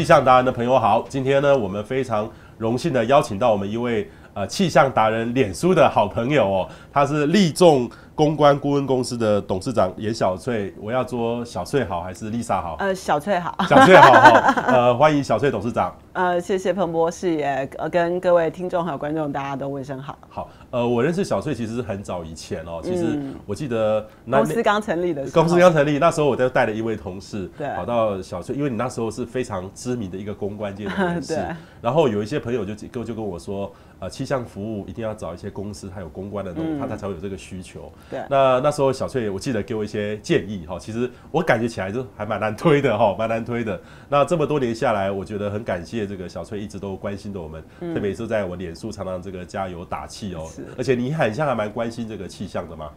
气象达人的朋友好，今天呢，我们非常荣幸的邀请到我们一位呃气象达人脸书的好朋友哦，他是立众公关顾问公司的董事长颜小翠。我要说小翠好还是丽莎好？呃，小翠好，小翠好哈，呃，欢迎小翠董事长。呃，谢谢彭博士也呃跟各位听众还有观众大家都问声好。好，呃，我认识小翠其实是很早以前哦，其实我记得公司刚成立的时候，公司刚成立那时候，我就带了一位同事，对，跑到小翠，因为你那时候是非常知名的一个公关界的人士，然后有一些朋友就就就跟我说，呃，气象服务一定要找一些公司，它有公关的那种，他他才会有这个需求。对。那那时候小翠，我记得给我一些建议哈，其实我感觉起来就还蛮难推的哈，蛮难推的。那这么多年下来，我觉得很感谢这个小翠一直都。都关心着我们，特别是在我脸书常常这个加油打气哦。而且你很像还蛮关心这个气象的吗？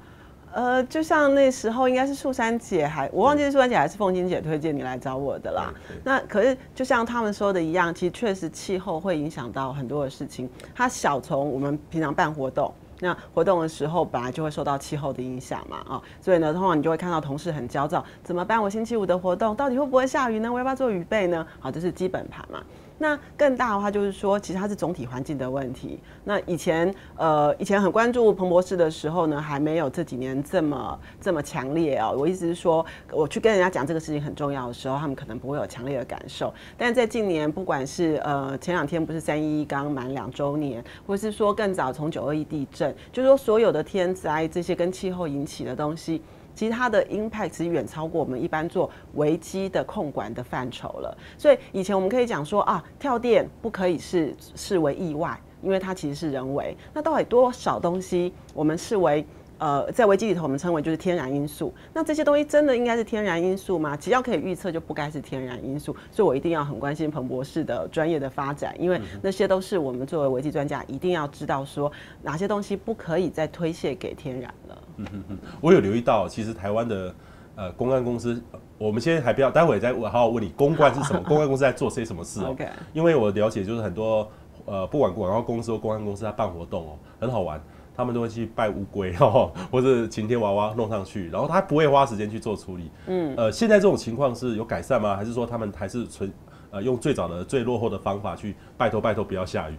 呃，就像那时候应该是素珊姐还我忘记是素珊姐还是凤金姐推荐你来找我的啦。那可是就像他们说的一样，其实确实气候会影响到很多的事情。它小从我们平常办活动，那活动的时候本来就会受到气候的影响嘛啊，所以呢，通常你就会看到同事很焦躁，怎么办？我星期五的活动到底会不会下雨呢？我要不要做雨备呢？好，这是基本盘嘛。那更大的话就是说，其实它是总体环境的问题。那以前呃，以前很关注彭博士的时候呢，还没有这几年这么这么强烈哦。我意思是说，我去跟人家讲这个事情很重要的时候，他们可能不会有强烈的感受。但在近年，不管是呃前两天不是三一一刚满两周年，或是说更早从九二一地震，就是说所有的天灾这些跟气候引起的东西。其实它的 impact 其实远超过我们一般做危机的控管的范畴了。所以以前我们可以讲说啊，跳电不可以是视为意外，因为它其实是人为。那到底多少东西我们视为？呃，在危机里头，我们称为就是天然因素。那这些东西真的应该是天然因素吗？只要可以预测，就不该是天然因素。所以我一定要很关心彭博士的专业的发展，因为那些都是我们作为危机专家一定要知道说哪些东西不可以再推卸给天然了。嗯嗯嗯，我有留意到，其实台湾的呃公关公司，我们现在还不要，待会再我好好问你，公关是什么？公关公司在做些什么事？OK，因为我了解就是很多呃，不管广告公司或公关公司，在办活动哦，很好玩。他们都会去拜乌龟哦，或者晴天娃娃弄上去，然后他不会花时间去做处理。嗯，呃，现在这种情况是有改善吗？还是说他们还是纯呃用最早的最落后的方法去拜托拜托不要下雨？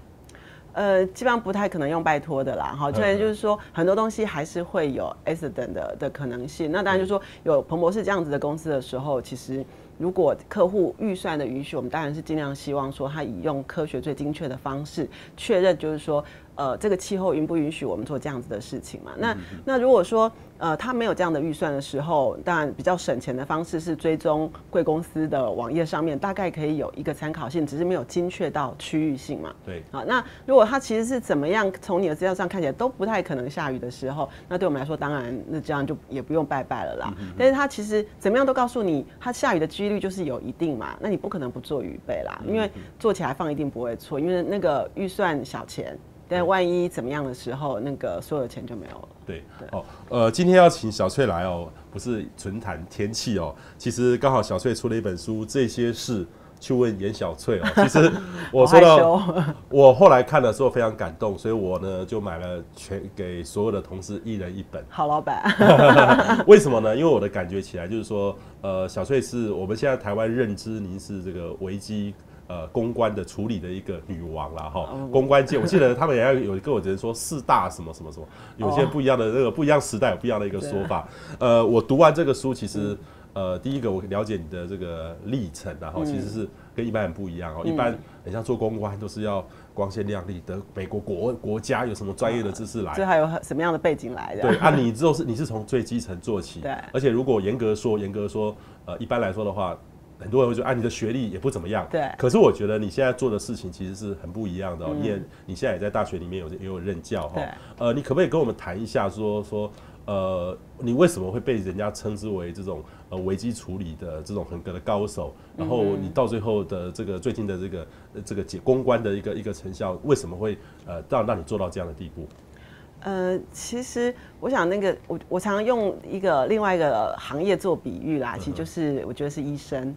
呃，基本上不太可能用拜托的啦。哈，虽然就是说很多东西还是会有 accident 的的可能性。那当然就是说有彭博士这样子的公司的时候，其实如果客户预算的允许，我们当然是尽量希望说他以用科学最精确的方式确认，就是说。呃，这个气候允不允许我们做这样子的事情嘛？那那如果说呃他没有这样的预算的时候，当然比较省钱的方式是追踪贵公司的网页上面，大概可以有一个参考性，只是没有精确到区域性嘛。对。啊，那如果他其实是怎么样，从你的资料上看起来都不太可能下雨的时候，那对我们来说，当然那这样就也不用拜拜了啦。但是他其实怎么样都告诉你，他下雨的几率就是有一定嘛，那你不可能不做预备啦，因为做起来放一定不会错，因为那个预算小钱。但万一怎么样的时候，那个所有的钱就没有了。对，对，哦，呃，今天要请小翠来哦，不是纯谈天气哦，其实刚好小翠出了一本书，这些事去问颜小翠哦。其实我说到，我后来看的时候非常感动，所以我呢就买了全给所有的同事一人一本。好老板，为什么呢？因为我的感觉起来就是说，呃，小翠是我们现在台湾认知您是这个危机。呃，公关的处理的一个女王啦，哈，公关界，我记得他们也要有跟我人说四大什么什么什么，有些不一样的那个不一样时代有不一样的一个说法。呃，我读完这个书，其实呃，第一个我了解你的这个历程，然后其实是跟一般人不一样哦。一般很像做公关都是要光鲜亮丽的，美国国国家有什么专业的知识来，这还有什么样的背景来的？对啊，你之后是你是从最基层做起，对，而且如果严格说严格说，呃，一般来说的话。很多人会说，啊，你的学历也不怎么样。对。可是我觉得你现在做的事情其实是很不一样的哦。你也，你现在也在大学里面有也有任教哈。对。呃，你可不可以跟我们谈一下说，说说，呃，你为什么会被人家称之为这种呃危机处理的这种合格的高手？然后你到最后的这个最近的这个这个解公关的一个一个成效，为什么会呃让让你做到这样的地步？呃，其实我想那个我我常常用一个另外一个行业做比喻啦，其实就是我觉得是医生。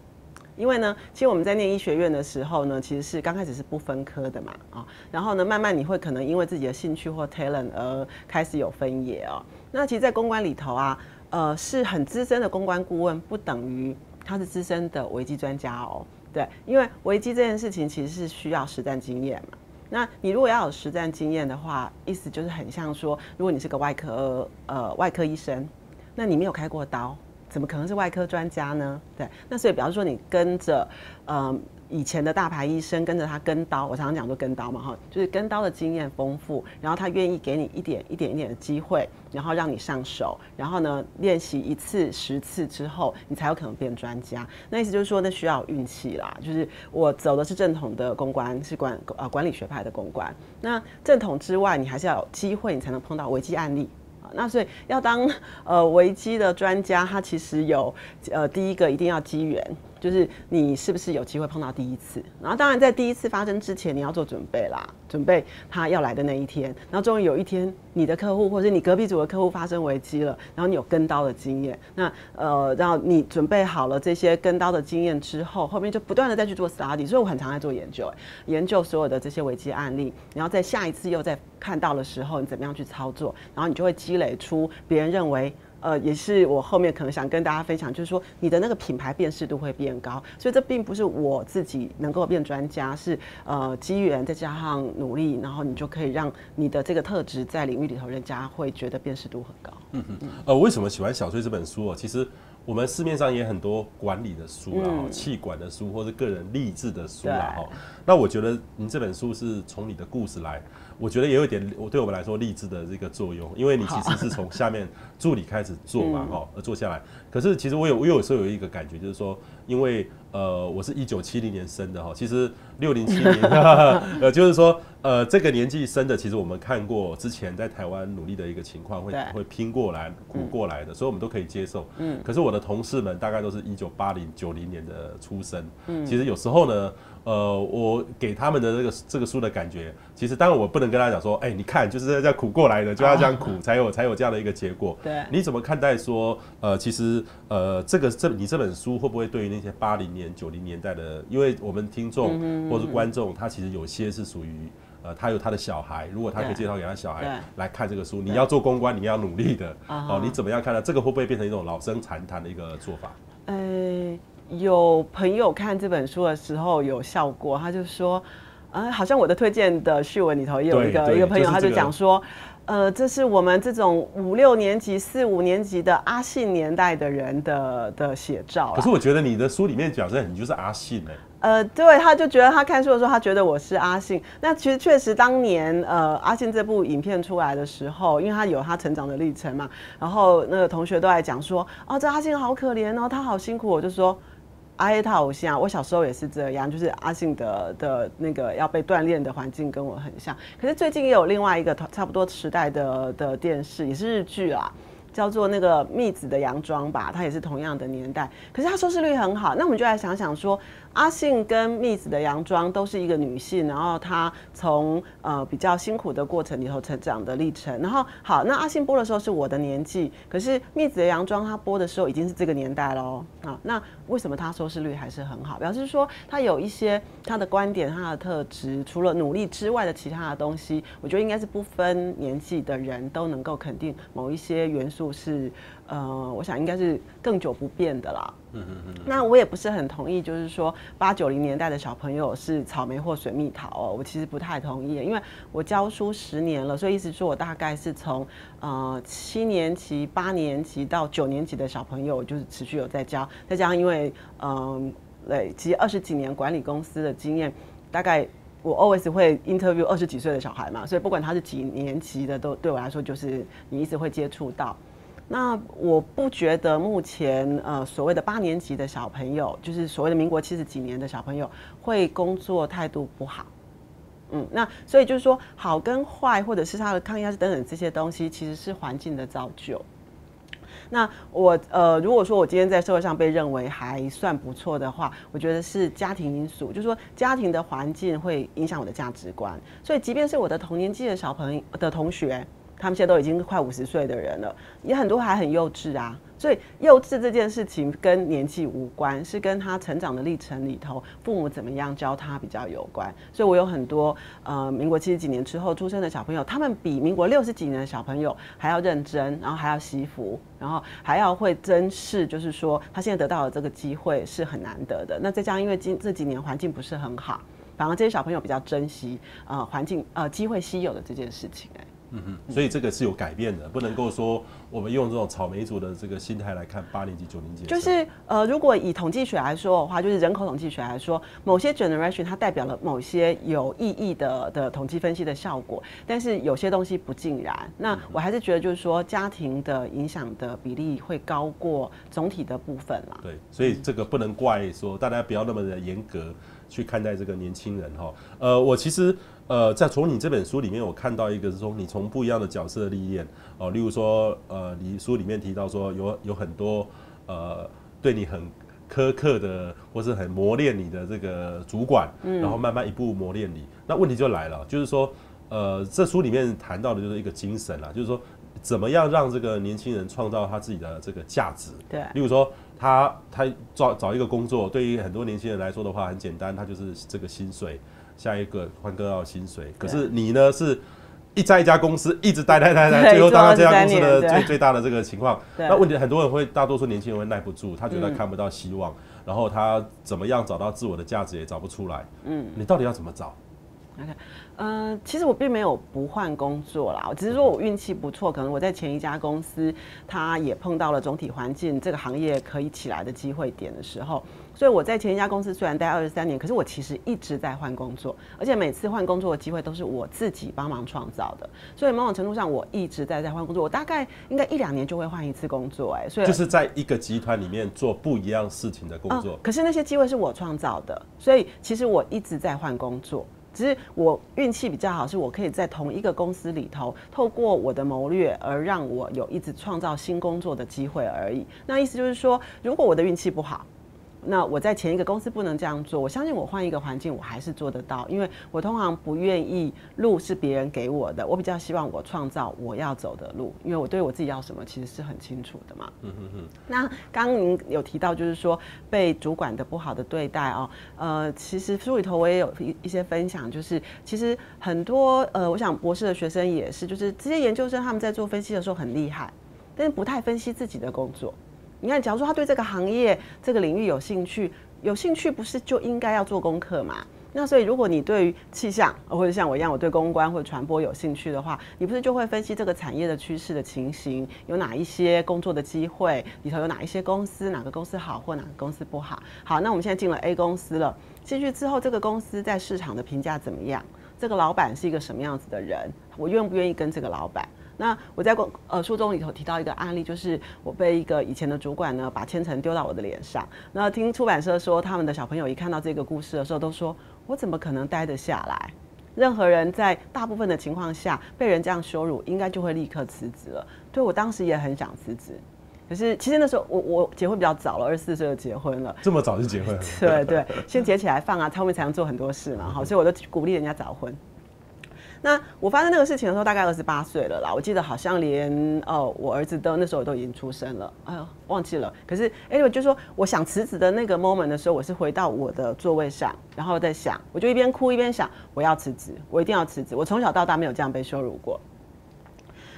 因为呢，其实我们在念医学院的时候呢，其实是刚开始是不分科的嘛，啊，然后呢，慢慢你会可能因为自己的兴趣或 talent 而开始有分野哦。那其实，在公关里头啊，呃，是很资深的公关顾问，不等于他是资深的危机专家哦。对，因为危机这件事情其实是需要实战经验嘛。那你如果要有实战经验的话，意思就是很像说，如果你是个外科呃外科医生，那你没有开过刀，怎么可能是外科专家呢？对，那所以比方说你跟着呃。以前的大牌医生跟着他跟刀，我常常讲说跟刀嘛哈，就是跟刀的经验丰富，然后他愿意给你一点一点一点的机会，然后让你上手，然后呢练习一次十次之后，你才有可能变专家。那意思就是说，那需要运气啦。就是我走的是正统的公关，是管呃管理学派的公关。那正统之外，你还是要有机会，你才能碰到危机案例。那所以要当呃危机的专家，他其实有呃第一个一定要机缘。就是你是不是有机会碰到第一次？然后当然在第一次发生之前，你要做准备啦，准备他要来的那一天。然后终于有一天，你的客户或者是你隔壁组的客户发生危机了，然后你有跟刀的经验。那呃，然后你准备好了这些跟刀的经验之后，后面就不断的再去做 study。所以我很常在做研究，研究所有的这些危机案例，然后在下一次又在看到的时候，你怎么样去操作，然后你就会积累出别人认为。呃，也是我后面可能想跟大家分享，就是说你的那个品牌辨识度会变高，所以这并不是我自己能够变专家，是呃机缘再加上努力，然后你就可以让你的这个特质在领域里头，人家会觉得辨识度很高。嗯嗯。呃，为什么喜欢小翠这本书哦？其实我们市面上也很多管理的书啦，企、嗯、管的书或者个人励志的书啦。哈。那我觉得您这本书是从你的故事来。我觉得也有一点，我对我们来说励志的这个作用，因为你其实是从下面助理开始做嘛，哈，而做下来。可是其实我有，我有时候有一个感觉，就是说，因为呃，我是一九七零年生的哈，其实六零七零，呃，就是说，呃，这个年纪生的，其实我们看过之前在台湾努力的一个情况，会会拼过来、苦过来的，所以我们都可以接受。嗯。可是我的同事们大概都是一九八零、九零年的出生，嗯，其实有时候呢。呃，我给他们的这个这个书的感觉，其实当然我不能跟他讲说，哎、欸，你看就是这样苦过来的，就要这样苦才有才有这样的一个结果。对，你怎么看待说，呃，其实呃，这个这你这本书会不会对于那些八零年、九零年代的，因为我们听众或是观众，他其实有些是属于呃，他有他的小孩，如果他可以介绍给他小孩来看这个书，你要做公关，你要努力的哦，你怎么样看呢？这个会不会变成一种老生常谈的一个做法？欸有朋友看这本书的时候有笑过，他就说，呃，好像我的推荐的序文里头也有一个一个朋友，他就讲说，呃，这是我们这种五六年级、四五年级的阿信年代的人的的写照。可是我觉得你的书里面讲的你就是阿信哎。呃，对，他就觉得他看书的时候，他觉得我是阿信。那其实确实当年呃阿信这部影片出来的时候，因为他有他成长的历程嘛，然后那个同学都来讲说，哦，这阿信好可怜哦，他好辛苦。我就说。阿黑他好像，我小时候也是这样，就是阿信的的那个要被锻炼的环境跟我很像。可是最近也有另外一个差不多时代的的电视，也是日剧啦，叫做那个蜜子的洋装吧，它也是同样的年代，可是它收视率很好。那我们就来想想说。阿信跟蜜子的洋装都是一个女性，然后她从呃比较辛苦的过程里头成长的历程。然后好，那阿信播的时候是我的年纪，可是蜜子的洋装她播的时候已经是这个年代喽。啊，那为什么他收视率还是很好？表示说他有一些他的观点、他的特质，除了努力之外的其他的东西，我觉得应该是不分年纪的人都能够肯定某一些元素是。呃，我想应该是更久不变的啦。嗯嗯嗯。那我也不是很同意，就是说八九零年代的小朋友是草莓或水蜜桃哦，我其实不太同意，因为我教书十年了，所以意思说我大概是从呃七年级、八年级到九年级的小朋友，就是持续有在教。再加上因为嗯累积二十几年管理公司的经验，大概我 always 会 interview 二十几岁的小孩嘛，所以不管他是几年级的，都对我来说就是你一直会接触到。那我不觉得目前呃所谓的八年级的小朋友，就是所谓的民国七十几年的小朋友，会工作态度不好。嗯，那所以就是说好跟坏，或者是他的抗压等等这些东西，其实是环境的造就。那我呃如果说我今天在社会上被认为还算不错的话，我觉得是家庭因素，就是说家庭的环境会影响我的价值观。所以即便是我的同年纪的小朋友的同学。他们现在都已经快五十岁的人了，也很多还很幼稚啊。所以幼稚这件事情跟年纪无关，是跟他成长的历程里头，父母怎么样教他比较有关。所以我有很多呃，民国七十几年之后出生的小朋友，他们比民国六十几年的小朋友还要认真，然后还要惜福，然后还要会珍视，就是说他现在得到的这个机会是很难得的。那再加上因为今这几年环境不是很好，反而这些小朋友比较珍惜呃环境呃机会稀有的这件事情哎。嗯哼，所以这个是有改变的，不能够说我们用这种草莓族的这个心态来看八年级、九年级。就是呃，如果以统计学来说的话，就是人口统计学来说，某些 generation 它代表了某些有意义的的统计分析的效果，但是有些东西不尽然。那我还是觉得就是说，家庭的影响的比例会高过总体的部分啦。对，所以这个不能怪说大家不要那么的严格去看待这个年轻人哈。呃，我其实。呃，在从你这本书里面，我看到一个是说，你从不一样的角色历练哦，例如说，呃，你书里面提到说有有很多呃对你很苛刻的，或是很磨练你的这个主管，然后慢慢一步磨练你。那问题就来了，就是说，呃，这书里面谈到的就是一个精神啦，就是说，怎么样让这个年轻人创造他自己的这个价值？对，例如说，他他找找一个工作，对于很多年轻人来说的话，很简单，他就是这个薪水。下一个换个要薪水，可是你呢是一在一家公司一直待待待 待，最后当到这家公司的最最大的这个情况。那问题很多人会，大多数年轻人会耐不住，他觉得看不到希望，然后他怎么样找到自我的价值也找不出来。嗯，你到底要怎么找呃，其实我并没有不换工作啦，只是说我运气不错，可能我在前一家公司，他也碰到了总体环境这个行业可以起来的机会点的时候，所以我在前一家公司虽然待二十三年，可是我其实一直在换工作，而且每次换工作的机会都是我自己帮忙创造的，所以某种程度上我一直在在换工作，我大概应该一两年就会换一次工作，哎，所以就是在一个集团里面做不一样事情的工作，呃，可是那些机会是我创造的，所以其实我一直在换工作。只是我运气比较好，是我可以在同一个公司里头，透过我的谋略而让我有一直创造新工作的机会而已。那意思就是说，如果我的运气不好。那我在前一个公司不能这样做，我相信我换一个环境我还是做得到，因为我通常不愿意路是别人给我的，我比较希望我创造我要走的路，因为我对我自己要什么其实是很清楚的嘛。嗯嗯嗯。那刚刚您有提到就是说被主管的不好的对待哦，呃，其实书里头我也有一一些分享，就是其实很多呃，我想博士的学生也是，就是这些研究生他们在做分析的时候很厉害，但是不太分析自己的工作。你看，假如说他对这个行业、这个领域有兴趣，有兴趣不是就应该要做功课吗？那所以，如果你对于气象，或者像我一样，我对公关或传播有兴趣的话，你不是就会分析这个产业的趋势的情形，有哪一些工作的机会，里头有哪一些公司，哪个公司好或哪个公司不好？好，那我们现在进了 A 公司了，进去之后，这个公司在市场的评价怎么样？这个老板是一个什么样子的人？我愿不愿意跟这个老板？那我在过呃书中里头提到一个案例，就是我被一个以前的主管呢把千层丢到我的脸上。那听出版社说，他们的小朋友一看到这个故事的时候，都说我怎么可能待得下来？任何人在大部分的情况下被人这样羞辱，应该就会立刻辞职了。对，我当时也很想辞职，可是其实那时候我我结婚比较早了，二十四岁就结婚了。这么早就结婚？对对，先结起来放啊，后面才能做很多事嘛。好，所以我都鼓励人家早婚。那我发生那个事情的时候，大概二十八岁了啦。我记得好像连哦，我儿子都那时候都已经出生了。哎呦，忘记了。可是，anyway，就是说我想辞职的那个 moment 的时候，我是回到我的座位上，然后在想，我就一边哭一边想，我要辞职，我一定要辞职。我从小到大没有这样被羞辱过。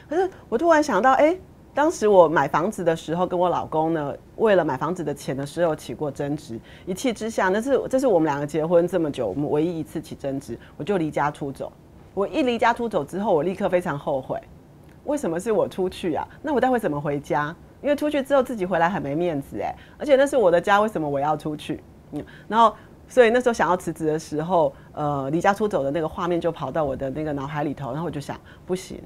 可是我突然想到，哎，当时我买房子的时候，跟我老公呢，为了买房子的钱的时候起过争执，一气之下，那是这是我们两个结婚这么久，我们唯一一次起争执，我就离家出走。我一离家出走之后，我立刻非常后悔，为什么是我出去啊？那我待会怎么回家？因为出去之后自己回来很没面子哎，而且那是我的家，为什么我要出去？嗯，然后所以那时候想要辞职的时候，呃，离家出走的那个画面就跑到我的那个脑海里头，然后我就想，不行，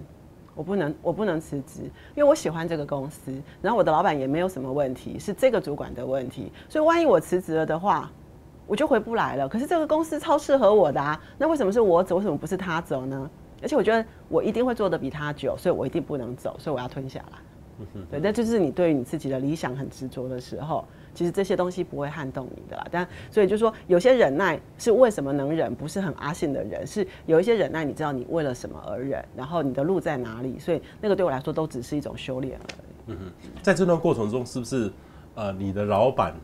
我不能，我不能辞职，因为我喜欢这个公司，然后我的老板也没有什么问题，是这个主管的问题，所以万一我辞职了的话。我就回不来了。可是这个公司超适合我的啊，那为什么是我走，为什么不是他走呢？而且我觉得我一定会做的比他久，所以我一定不能走，所以我要吞下来。对，那就是你对于你自己的理想很执着的时候，其实这些东西不会撼动你的啦。但所以就是说，有些忍耐是为什么能忍，不是很阿信的人，是有一些忍耐，你知道你为了什么而忍，然后你的路在哪里，所以那个对我来说都只是一种修炼而已。嗯哼，在这段过程中，是不是呃你的老板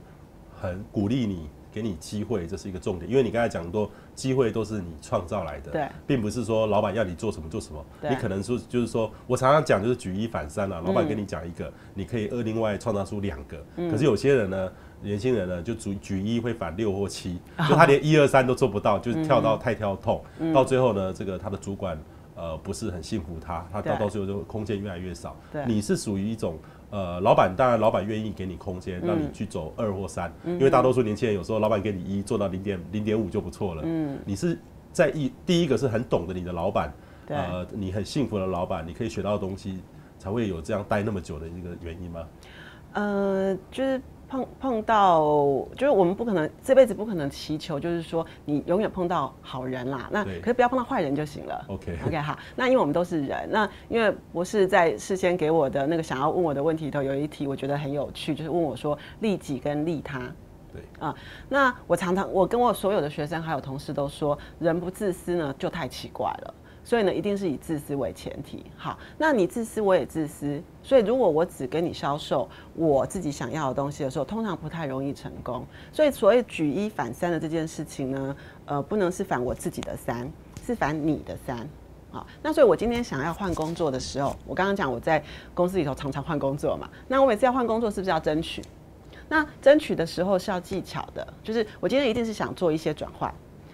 很鼓励你？给你机会，这是一个重点，因为你刚才讲多机会都是你创造来的，对，并不是说老板要你做什么做什么，你可能说就是说我常常讲就是举一反三啊，老板跟你讲一个，你可以二另外创造出两个，可是有些人呢，年轻人呢就举举一会反六或七，就他连一二三都做不到，就是跳到太跳痛，到最后呢，这个他的主管呃不是很信服他，他到到最后就空间越来越少，你是属于一种。呃，老板当然，老板愿意给你空间，让你去走二或三，嗯，因为大多数年轻人有时候老板给你一做到零点零点五就不错了。嗯，你是在一第一个是很懂得你的老板，呃，你很幸福的老板，你可以学到的东西，才会有这样待那么久的一个原因吗？呃，就是。碰碰到就是我们不可能这辈子不可能祈求，就是说你永远碰到好人啦。那可是不要碰到坏人就行了。OK OK 好。那因为我们都是人，那因为博士在事先给我的那个想要问我的问题里头有一题我觉得很有趣，就是问我说利己跟利他。对啊，那我常常我跟我所有的学生还有同事都说，人不自私呢就太奇怪了。所以呢，一定是以自私为前提。好，那你自私，我也自私。所以如果我只跟你销售我自己想要的东西的时候，通常不太容易成功。所以所谓举一反三的这件事情呢，呃，不能是反我自己的三，是反你的三。好，那所以我今天想要换工作的时候，我刚刚讲我在公司里头常常换工作嘛。那我每次要换工作，是不是要争取？那争取的时候是要技巧的，就是我今天一定是想做一些转换。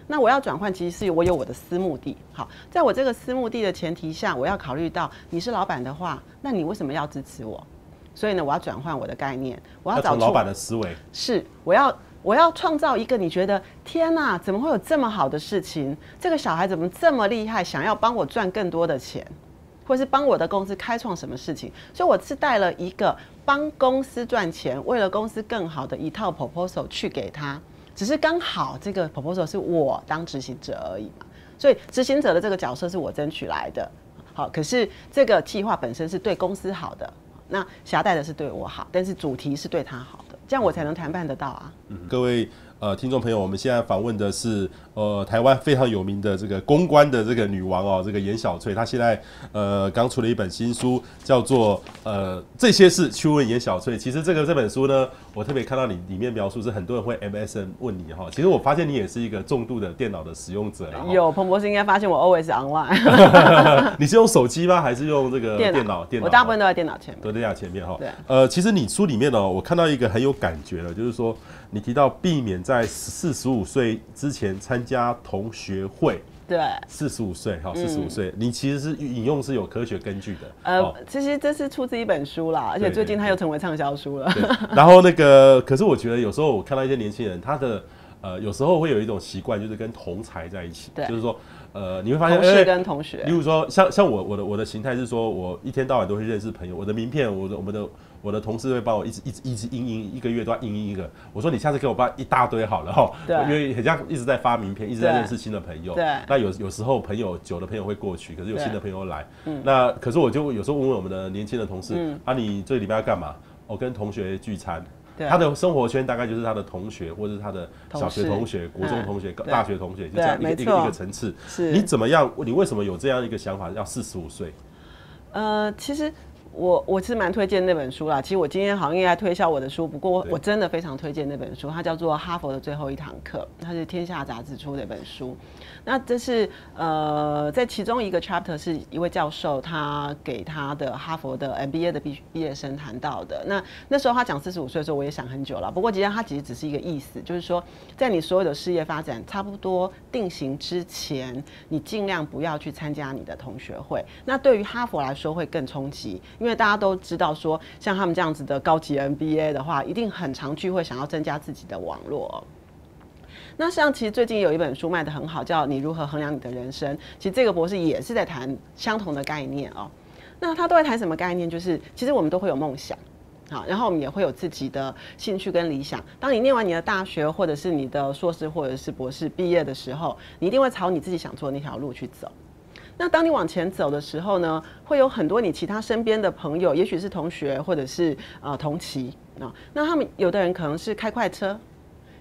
那我要转换，其实是我有我的私目的。好，在我这个私目的的前提下，我要考虑到你是老板的话，那你为什么要支持我？所以呢，我要转换我的概念，我要找出老板的思维。是，我要我要创造一个你觉得天哪，怎么会有这么好的事情？这个小孩怎么这么厉害？想要帮我赚更多的钱，或是帮我的公司开创什么事情？所以我是带了一个帮公司赚钱，为了公司更好的一套 proposal 去给他。只是刚好这个 proposal 是我当执行者而已嘛，所以执行者的这个角色是我争取来的。好，可是这个计划本身是对公司好的，那夹带的是对我好，但是主题是对他好的，这样我才能谈判得到啊。各位。呃，听众朋友，我们现在访问的是呃台湾非常有名的这个公关的这个女王哦，这个颜小翠，她现在呃刚出了一本新书，叫做呃这些事去问颜小翠。其实这个这本书呢，我特别看到你里面描述是很多人会 MSN 问你哈，其实我发现你也是一个重度的电脑的使用者。有彭博士应该发现我 always online。你是用手机吗？还是用这个电脑？电脑，我大部分都在电脑前面。都在电脑前面哈。对。呃，其实你书里面呢，我看到一个很有感觉的，就是说。你提到避免在四十五岁之前参加同学会，对，四十五岁，哈，四十五岁，你其实是引用是有科学根据的。呃，哦、其实这是出自一本书啦，而且最近它又成为畅销书了。然后那个，可是我觉得有时候我看到一些年轻人，他的呃，有时候会有一种习惯，就是跟同才在一起，对，就是说，呃，你会发现，同事跟同学，例如说，像像我我的我的形态是说，我一天到晚都会认识朋友，我的名片，我的我们的。我的同事会帮我一直一直一直印印，一个月都要印印一个。我说你下次给我发一大堆好了哈，因为很像一直在发名片，一直在认识新的朋友。对。那有有时候朋友久的朋友会过去，可是有新的朋友来。嗯。那可是我就有时候问问我们的年轻的同事，嗯、啊，你这礼拜要干嘛？我跟同学聚餐。对。他的生活圈大概就是他的同学，或者是他的小学同学、国中同学、大学同学，就这样一个一个一个层次。是。你怎么样？你为什么有这样一个想法？要四十五岁？呃，其实。我我是蛮推荐那本书啦。其实我今天好像应该推销我的书，不过我真的非常推荐那本书，它叫做《哈佛的最后一堂课》，它是天下杂志出的一本书。那这是呃，在其中一个 chapter 是一位教授他给他的哈佛的 MBA 的毕毕业生谈到的。那那时候他讲四十五岁的时候，我也想很久了。不过，其实他其实只是一个意思，就是说，在你所有的事业发展差不多定型之前，你尽量不要去参加你的同学会。那对于哈佛来说会更冲击。因为大家都知道说，像他们这样子的高级 NBA 的话，一定很常聚会，想要增加自己的网络。那像其实最近有一本书卖得很好，叫《你如何衡量你的人生》。其实这个博士也是在谈相同的概念哦。那他都在谈什么概念？就是其实我们都会有梦想，好，然后我们也会有自己的兴趣跟理想。当你念完你的大学，或者是你的硕士，或者是博士毕业的时候，你一定会朝你自己想做的那条路去走。那当你往前走的时候呢，会有很多你其他身边的朋友，也许是同学或者是呃同期啊。那他们有的人可能是开快车，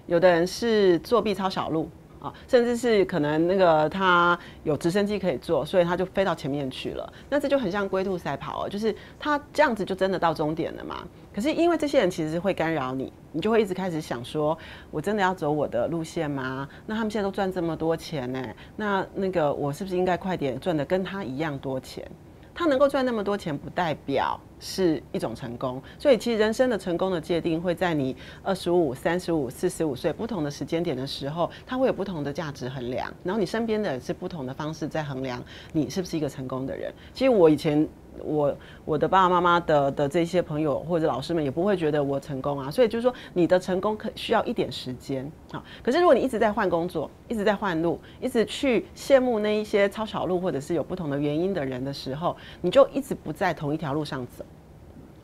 有的人是做 B 超小路啊，甚至是可能那个他有直升机可以坐，所以他就飞到前面去了。那这就很像龟兔赛跑哦，就是他这样子就真的到终点了嘛。可是因为这些人其实会干扰你，你就会一直开始想说，我真的要走我的路线吗？那他们现在都赚这么多钱呢，那那个我是不是应该快点赚的跟他一样多钱？他能够赚那么多钱，不代表是一种成功。所以，其实人生的成功的界定会在你二十五、三十五、四十五岁不同的时间点的时候，它会有不同的价值衡量。然后，你身边的人是不同的方式在衡量你是不是一个成功的人。其实，我以前。我我的爸爸妈妈的的这些朋友或者老师们也不会觉得我成功啊，所以就是说你的成功可需要一点时间啊。可是如果你一直在换工作，一直在换路，一直去羡慕那一些抄小路或者是有不同的原因的人的时候，你就一直不在同一条路上走，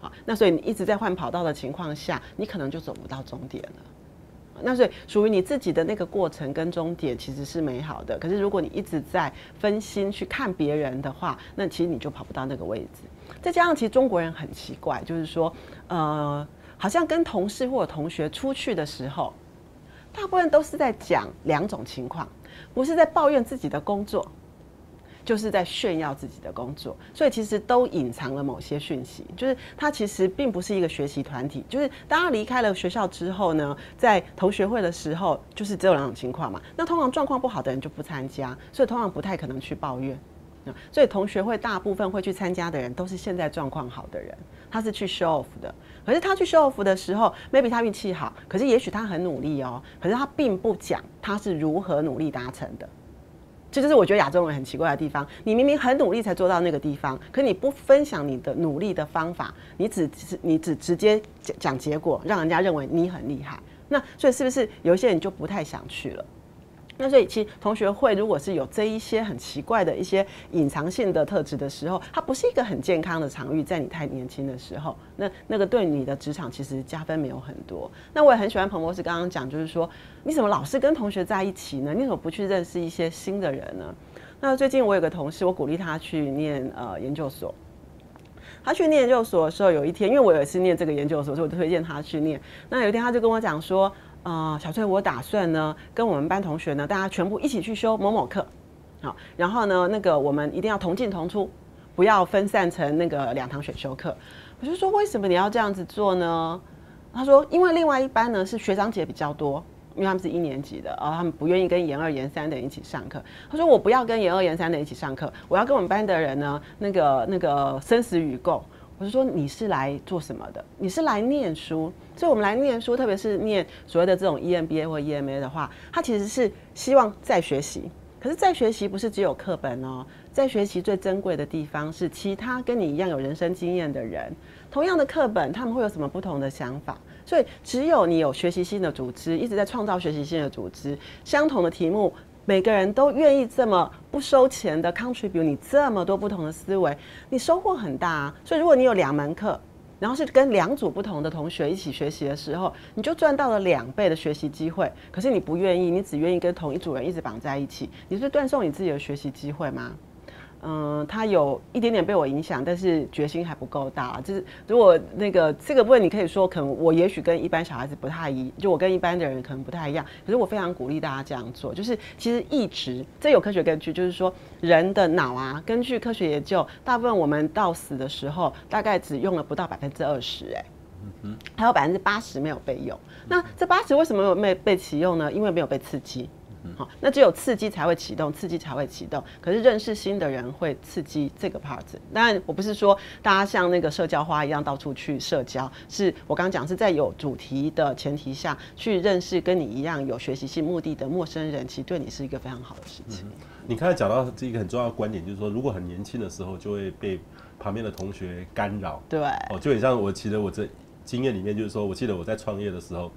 好，那所以你一直在换跑道的情况下，你可能就走不到终点了。那所以属于你自己的那个过程跟终点其实是美好的，可是如果你一直在分心去看别人的话，那其实你就跑不到那个位置。再加上其实中国人很奇怪，就是说，呃，好像跟同事或者同学出去的时候，大部分都是在讲两种情况，不是在抱怨自己的工作。就是在炫耀自己的工作，所以其实都隐藏了某些讯息。就是他其实并不是一个学习团体。就是当他离开了学校之后呢，在同学会的时候，就是只有两种情况嘛。那通常状况不好的人就不参加，所以通常不太可能去抱怨。所以同学会大部分会去参加的人，都是现在状况好的人，他是去 show off 的。可是他去 show off 的时候，maybe 他运气好，可是也许他很努力哦。可是他并不讲他是如何努力达成的。这就是我觉得亚洲人很奇怪的地方。你明明很努力才做到那个地方，可你不分享你的努力的方法，你只是你只直接讲结果，让人家认为你很厉害。那所以是不是有一些人就不太想去了？那所以，其实同学会如果是有这一些很奇怪的一些隐藏性的特质的时候，它不是一个很健康的场域。在你太年轻的时候，那那个对你的职场其实加分没有很多。那我也很喜欢彭博士刚刚讲，就是说，你怎么老是跟同学在一起呢？你怎么不去认识一些新的人呢？那最近我有个同事，我鼓励他去念呃研究所。他去念研究所的时候，有一天，因为我也是念这个研究所，所以我就推荐他去念。那有一天，他就跟我讲说。呃，小翠，我打算呢，跟我们班同学呢，大家全部一起去修某某课，好，然后呢，那个我们一定要同进同出，不要分散成那个两堂选修课。我就说，为什么你要这样子做呢？他说，因为另外一班呢是学长姐比较多，因为他们是一年级的，然后他们不愿意跟研二、研三的人一起上课。他说，我不要跟研二、研三的人一起上课，我要跟我们班的人呢，那个那个生死与共。我就说，你是来做什么的？你是来念书，所以我们来念书，特别是念所谓的这种 EMBA 或 EMA 的话，它其实是希望再学习。可是再学习不是只有课本哦，在学习最珍贵的地方是其他跟你一样有人生经验的人，同样的课本，他们会有什么不同的想法？所以只有你有学习性的组织，一直在创造学习性的组织，相同的题目。每个人都愿意这么不收钱的 contribute 你这么多不同的思维，你收获很大啊。所以如果你有两门课，然后是跟两组不同的同学一起学习的时候，你就赚到了两倍的学习机会。可是你不愿意，你只愿意跟同一组人一直绑在一起，你是断送你自己的学习机会吗？嗯，他有一点点被我影响，但是决心还不够大。就是如果那个这个部分，你可以说，可能我也许跟一般小孩子不太一，就我跟一般的人可能不太一样。可是我非常鼓励大家这样做。就是其实一直这有科学根据，就是说人的脑啊，根据科学研究，大部分我们到死的时候，大概只用了不到百分之二十，哎，嗯哼，还有百分之八十没有被用。那这八十为什么没有被被启用呢？因为没有被刺激。好，那只有刺激才会启动，刺激才会启动。可是认识新的人会刺激这个 part。当然，我不是说大家像那个社交花一样到处去社交，是我刚刚讲是在有主题的前提下去认识跟你一样有学习性目的的陌生人，其实对你是一个非常好的事情。嗯、你刚才讲到这一个很重要的观点，就是说，如果很年轻的时候就会被旁边的同学干扰，对，哦，就很像我其实我这经验里面，就是说我记得我在创业的时候。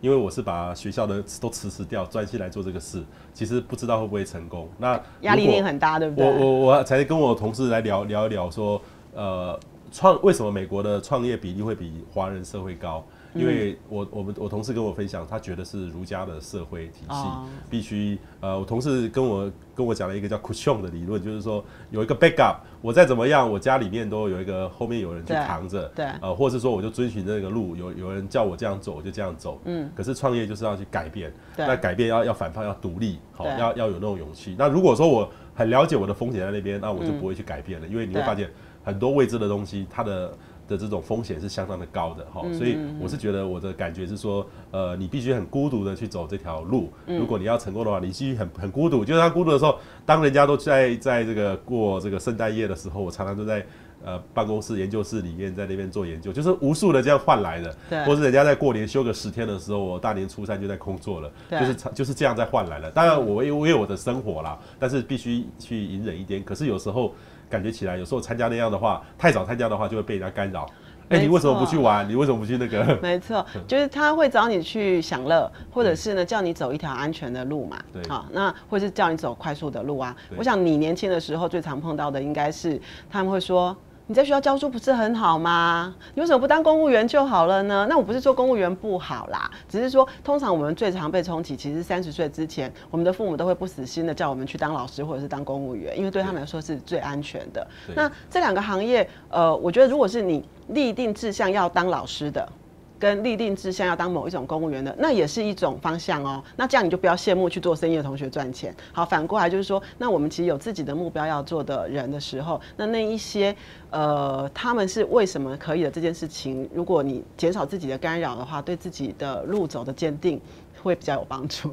因为我是把学校的都辞职掉，专心来做这个事，其实不知道会不会成功。那压力一定很大，对不对？我我我才跟我同事来聊聊一聊，说，呃，创为什么美国的创业比例会比华人社会高？因为我我们我同事跟我分享，他觉得是儒家的社会体系必须呃，我同事跟我跟我讲了一个叫 cushion 的理论，就是说有一个 backup，我再怎么样，我家里面都有一个后面有人去扛着，对，呃，或者是说我就遵循这个路，有有人叫我这样走，我就这样走，嗯，可是创业就是要去改变，那改变要要反叛，要独立，好，要要有那种勇气。那如果说我很了解我的风险在那边，那我就不会去改变了，因为你会发现很多未知的东西，它的。的这种风险是相当的高的哈，所以我是觉得我的感觉是说，呃，你必须很孤独的去走这条路。如果你要成功的话，你必须很很孤独。就是他孤独的时候，当人家都在在这个过这个圣诞夜的时候，我常常都在呃办公室、研究室里面在那边做研究，就是无数的这样换来的。对。或是人家在过年休个十天的时候，我大年初三就在工作了。就是就是这样在换来的。当然我我有我的生活啦，但是必须去隐忍一点。可是有时候。感觉起来，有时候参加那样的话，太早参加的话，就会被人家干扰。哎、欸，你为什么不去玩？你为什么不去那个？没错，就是他会找你去享乐，或者是呢叫你走一条安全的路嘛。对，好，那或是叫你走快速的路啊。我想你年轻的时候最常碰到的应该是他们会说。你在学校教书不是很好吗？你为什么不当公务员就好了呢？那我不是说公务员不好啦，只是说通常我们最常被冲击，其实三十岁之前，我们的父母都会不死心的叫我们去当老师或者是当公务员，因为对他们来说是最安全的。那这两个行业，呃，我觉得如果是你立定志向要当老师的。跟立定志向要当某一种公务员的，那也是一种方向哦。那这样你就不要羡慕去做生意的同学赚钱。好，反过来就是说，那我们其实有自己的目标要做的人的时候，那那一些呃，他们是为什么可以的这件事情，如果你减少自己的干扰的话，对自己的路走的坚定会比较有帮助。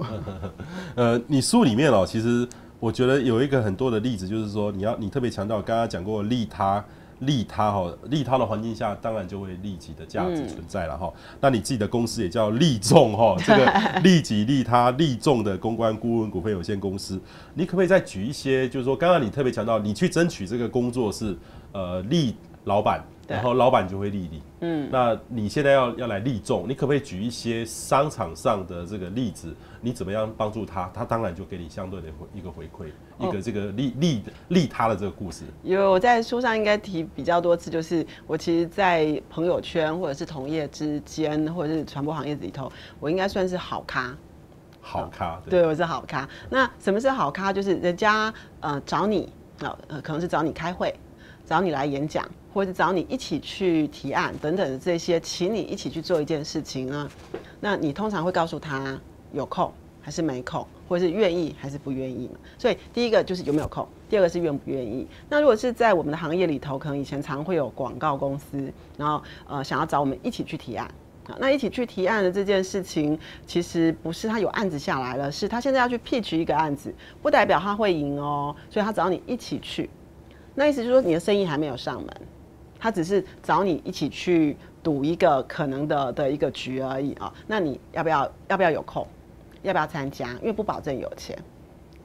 呃，你书里面哦，其实我觉得有一个很多的例子，就是说你要你特别强调，刚刚讲过利他。利他哈，利他的环境下，当然就会利己的价值存在了哈。嗯、那你自己的公司也叫利众哈，这个利己利他利众的公关顾问股份有限公司，你可不可以再举一些？就是说，刚刚你特别强调，你去争取这个工作是呃利老板。然后老板就会利你，嗯，那你现在要要来利众，你可不可以举一些商场上的这个例子？你怎么样帮助他？他当然就给你相对的一个回馈，一个这个利利利他的这个故事。因为我在书上应该提比较多次，就是我其实，在朋友圈或者是同业之间，或者是传播行业里头，我应该算是好咖。好咖，对，对，我是好咖。那什么是好咖？就是人家呃找你，呃可能是找你开会，找你来演讲。或者找你一起去提案等等的这些，请你一起去做一件事情呢？那你通常会告诉他有空还是没空，或者是愿意还是不愿意嘛？所以第一个就是有没有空，第二个是愿不愿意。那如果是在我们的行业里头，可能以前常会有广告公司，然后呃想要找我们一起去提案啊，那一起去提案的这件事情，其实不是他有案子下来了，是他现在要去 pitch 一个案子，不代表他会赢哦，所以他找你一起去。那意思就是说你的生意还没有上门。他只是找你一起去赌一个可能的的一个局而已啊，那你要不要要不要有空？要不要参加？因为不保证有钱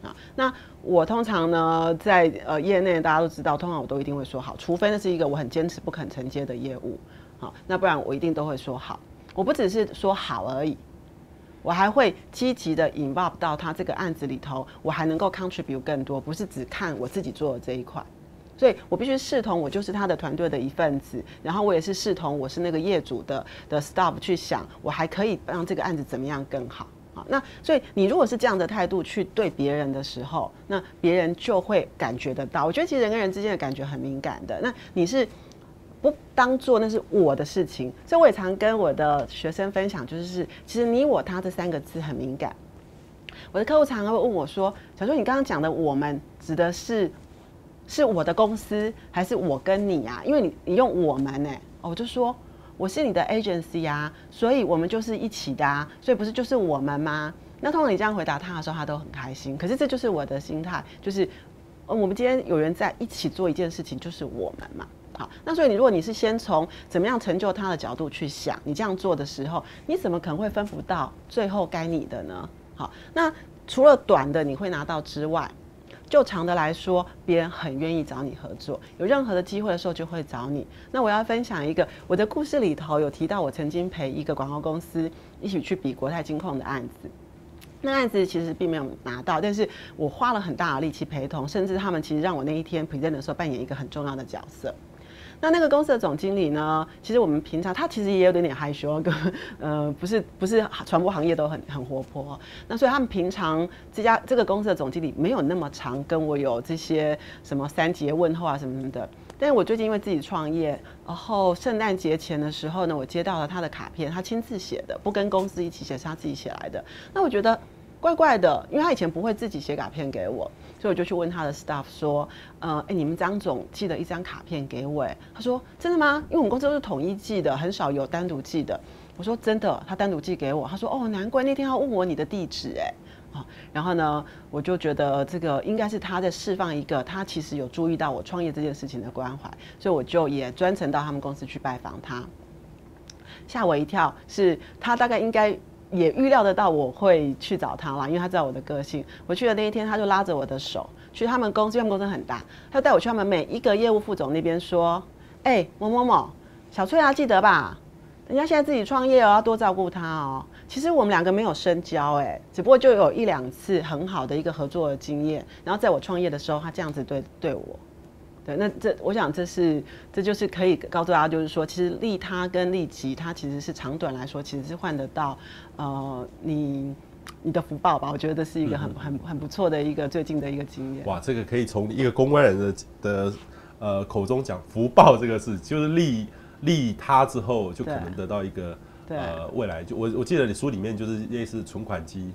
啊。那我通常呢，在呃业内大家都知道，通常我都一定会说好，除非那是一个我很坚持不肯承接的业务，好，那不然我一定都会说好。我不只是说好而已，我还会积极的 involve 到他这个案子里头，我还能够 contribute 更多，不是只看我自己做的这一块。所以我必须视同我就是他的团队的一份子，然后我也是视同我是那个业主的的 staff 去想，我还可以让这个案子怎么样更好啊？那所以你如果是这样的态度去对别人的时候，那别人就会感觉得到。我觉得其实人跟人之间的感觉很敏感的。那你是不当做那是我的事情，所以我也常跟我的学生分享，就是其实你我他这三个字很敏感。我的客户常常会问我说：“小周，你刚刚讲的我们指的是？”是我的公司还是我跟你啊？因为你你用我们呢、欸，我就说我是你的 agency 啊，所以我们就是一起的啊，所以不是就是我们吗？那通常你这样回答他的时候，他都很开心。可是这就是我的心态，就是我们今天有人在一起做一件事情，就是我们嘛。好，那所以你如果你是先从怎么样成就他的角度去想，你这样做的时候，你怎么可能会分不到最后该你的呢？好，那除了短的你会拿到之外。就长的来说，别人很愿意找你合作，有任何的机会的时候就会找你。那我要分享一个我的故事里头有提到，我曾经陪一个广告公司一起去比国泰金控的案子。那案子其实并没有拿到，但是我花了很大的力气陪同，甚至他们其实让我那一天 present 的时候扮演一个很重要的角色。那那个公司的总经理呢，其实我们平常他其实也有点点害羞，跟呃不是不是传播行业都很很活泼。那所以他们平常这家这个公司的总经理没有那么常跟我有这些什么三节问候啊什么什么的。但是我最近因为自己创业，然后圣诞节前的时候呢，我接到了他的卡片，他亲自写的，不跟公司一起写，是他自己写来的。那我觉得怪怪的，因为他以前不会自己写卡片给我，所以我就去问他的 staff 说，呃，哎，你们张总寄了一张卡片给我，他说真的吗？因为我们公司都是统一寄的，很少有单独寄的。我说真的，他单独寄给我。他说哦，难怪那天要问我你的地址，哎。然后呢，我就觉得这个应该是他在释放一个他其实有注意到我创业这件事情的关怀，所以我就也专程到他们公司去拜访他。吓我一跳，是他大概应该也预料得到我会去找他啦，因为他知道我的个性。我去的那一天，他就拉着我的手去他们公司，他们公司很大，他就带我去他们每一个业务副总那边说：“哎，某某某，小翠啊，记得吧？人家现在自己创业哦，要多照顾他哦。”其实我们两个没有深交，哎，只不过就有一两次很好的一个合作的经验。然后在我创业的时候，他这样子对对我，对，那这我想这是这就是可以告诉大家，就是说，其实利他跟利己，它其实是长短来说，其实是换得到呃你你的福报吧。我觉得这是一个很很很不错的一个最近的一个经验。哇，这个可以从一个公关人的的呃口中讲福报这个事，就是利利他之后，就可能得到一个。呃，未来就我我记得你书里面就是类似存款机，对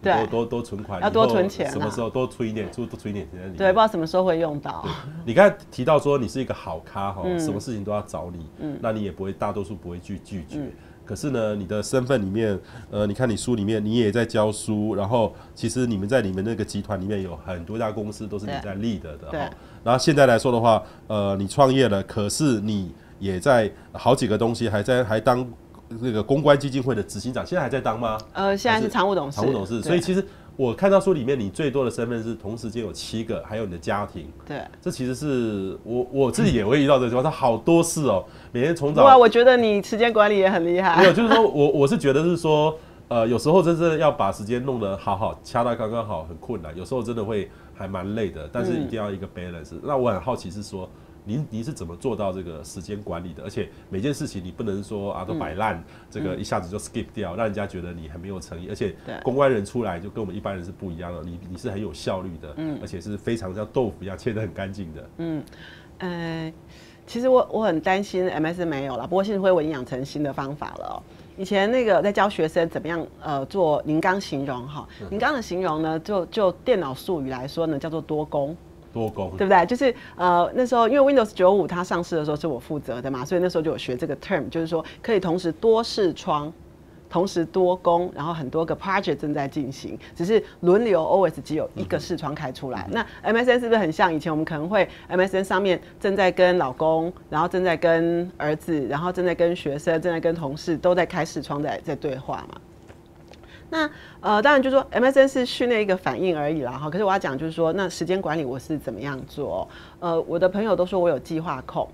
多多多存款，要多存钱，什么时候多存一点，多多存一点钱在里面。对，不知道什么时候会用到。你刚才提到说你是一个好咖哈，嗯、什么事情都要找你，嗯，那你也不会大多数不会去拒绝。嗯、可是呢，你的身份里面，呃，你看你书里面你也在教书，然后其实你们在你们那个集团里面有很多家公司都是你在 lead 的哈。然后现在来说的话，呃，你创业了，可是你也在好几个东西还在还当。那个公关基金会的执行长现在还在当吗？呃，现在是常务董事。常务董事，所以其实我看到书里面你最多的身份是同时间有七个，还有你的家庭。对，这其实是我我自己也会遇到这个情况，他好多事哦，每天从早。哇，我觉得你时间管理也很厉害。没有，就是说我我是觉得是说，呃，有时候真正要把时间弄得好好，掐到刚刚好，很困难。有时候真的会还蛮累的，但是一定要一个 balance。嗯，那我很好奇是说。您您是怎么做到这个时间管理的？而且每件事情你不能说啊都摆烂，嗯、这个一下子就 skip 掉，嗯、让人家觉得你很没有诚意。而且公关人出来就跟我们一般人是不一样的，你你是很有效率的，嗯，而且是非常像豆腐一样切得很干净的，嗯，呃，其实我我很担心 MSN 没有了，不过幸亏我已经养成新的方法了哦。以前那个在教学生怎么样呃做，您刚形容哈，您刚的形容呢，就就电脑术语来说呢，叫做多工。多工对不对？就是呃那时候因为 Windows 九五它上市的时候是我负责的嘛，所以那时候就有学这个 term，就是说可以同时多视窗，同时多工，然后很多个 project 正在进行，只是轮流 always 只有一个视窗开出来。嗯、那 MSN 是不是很像以前我们可能会 MSN 上面正在跟老公，然后正在跟儿子，然后正在跟学生，正在跟同事都在开视窗在在对话嘛？那呃，当然就是说 MSN 是训练一个反应而已啦哈。可是我要讲就是说，那时间管理我是怎么样做？呃，我的朋友都说我有计划控，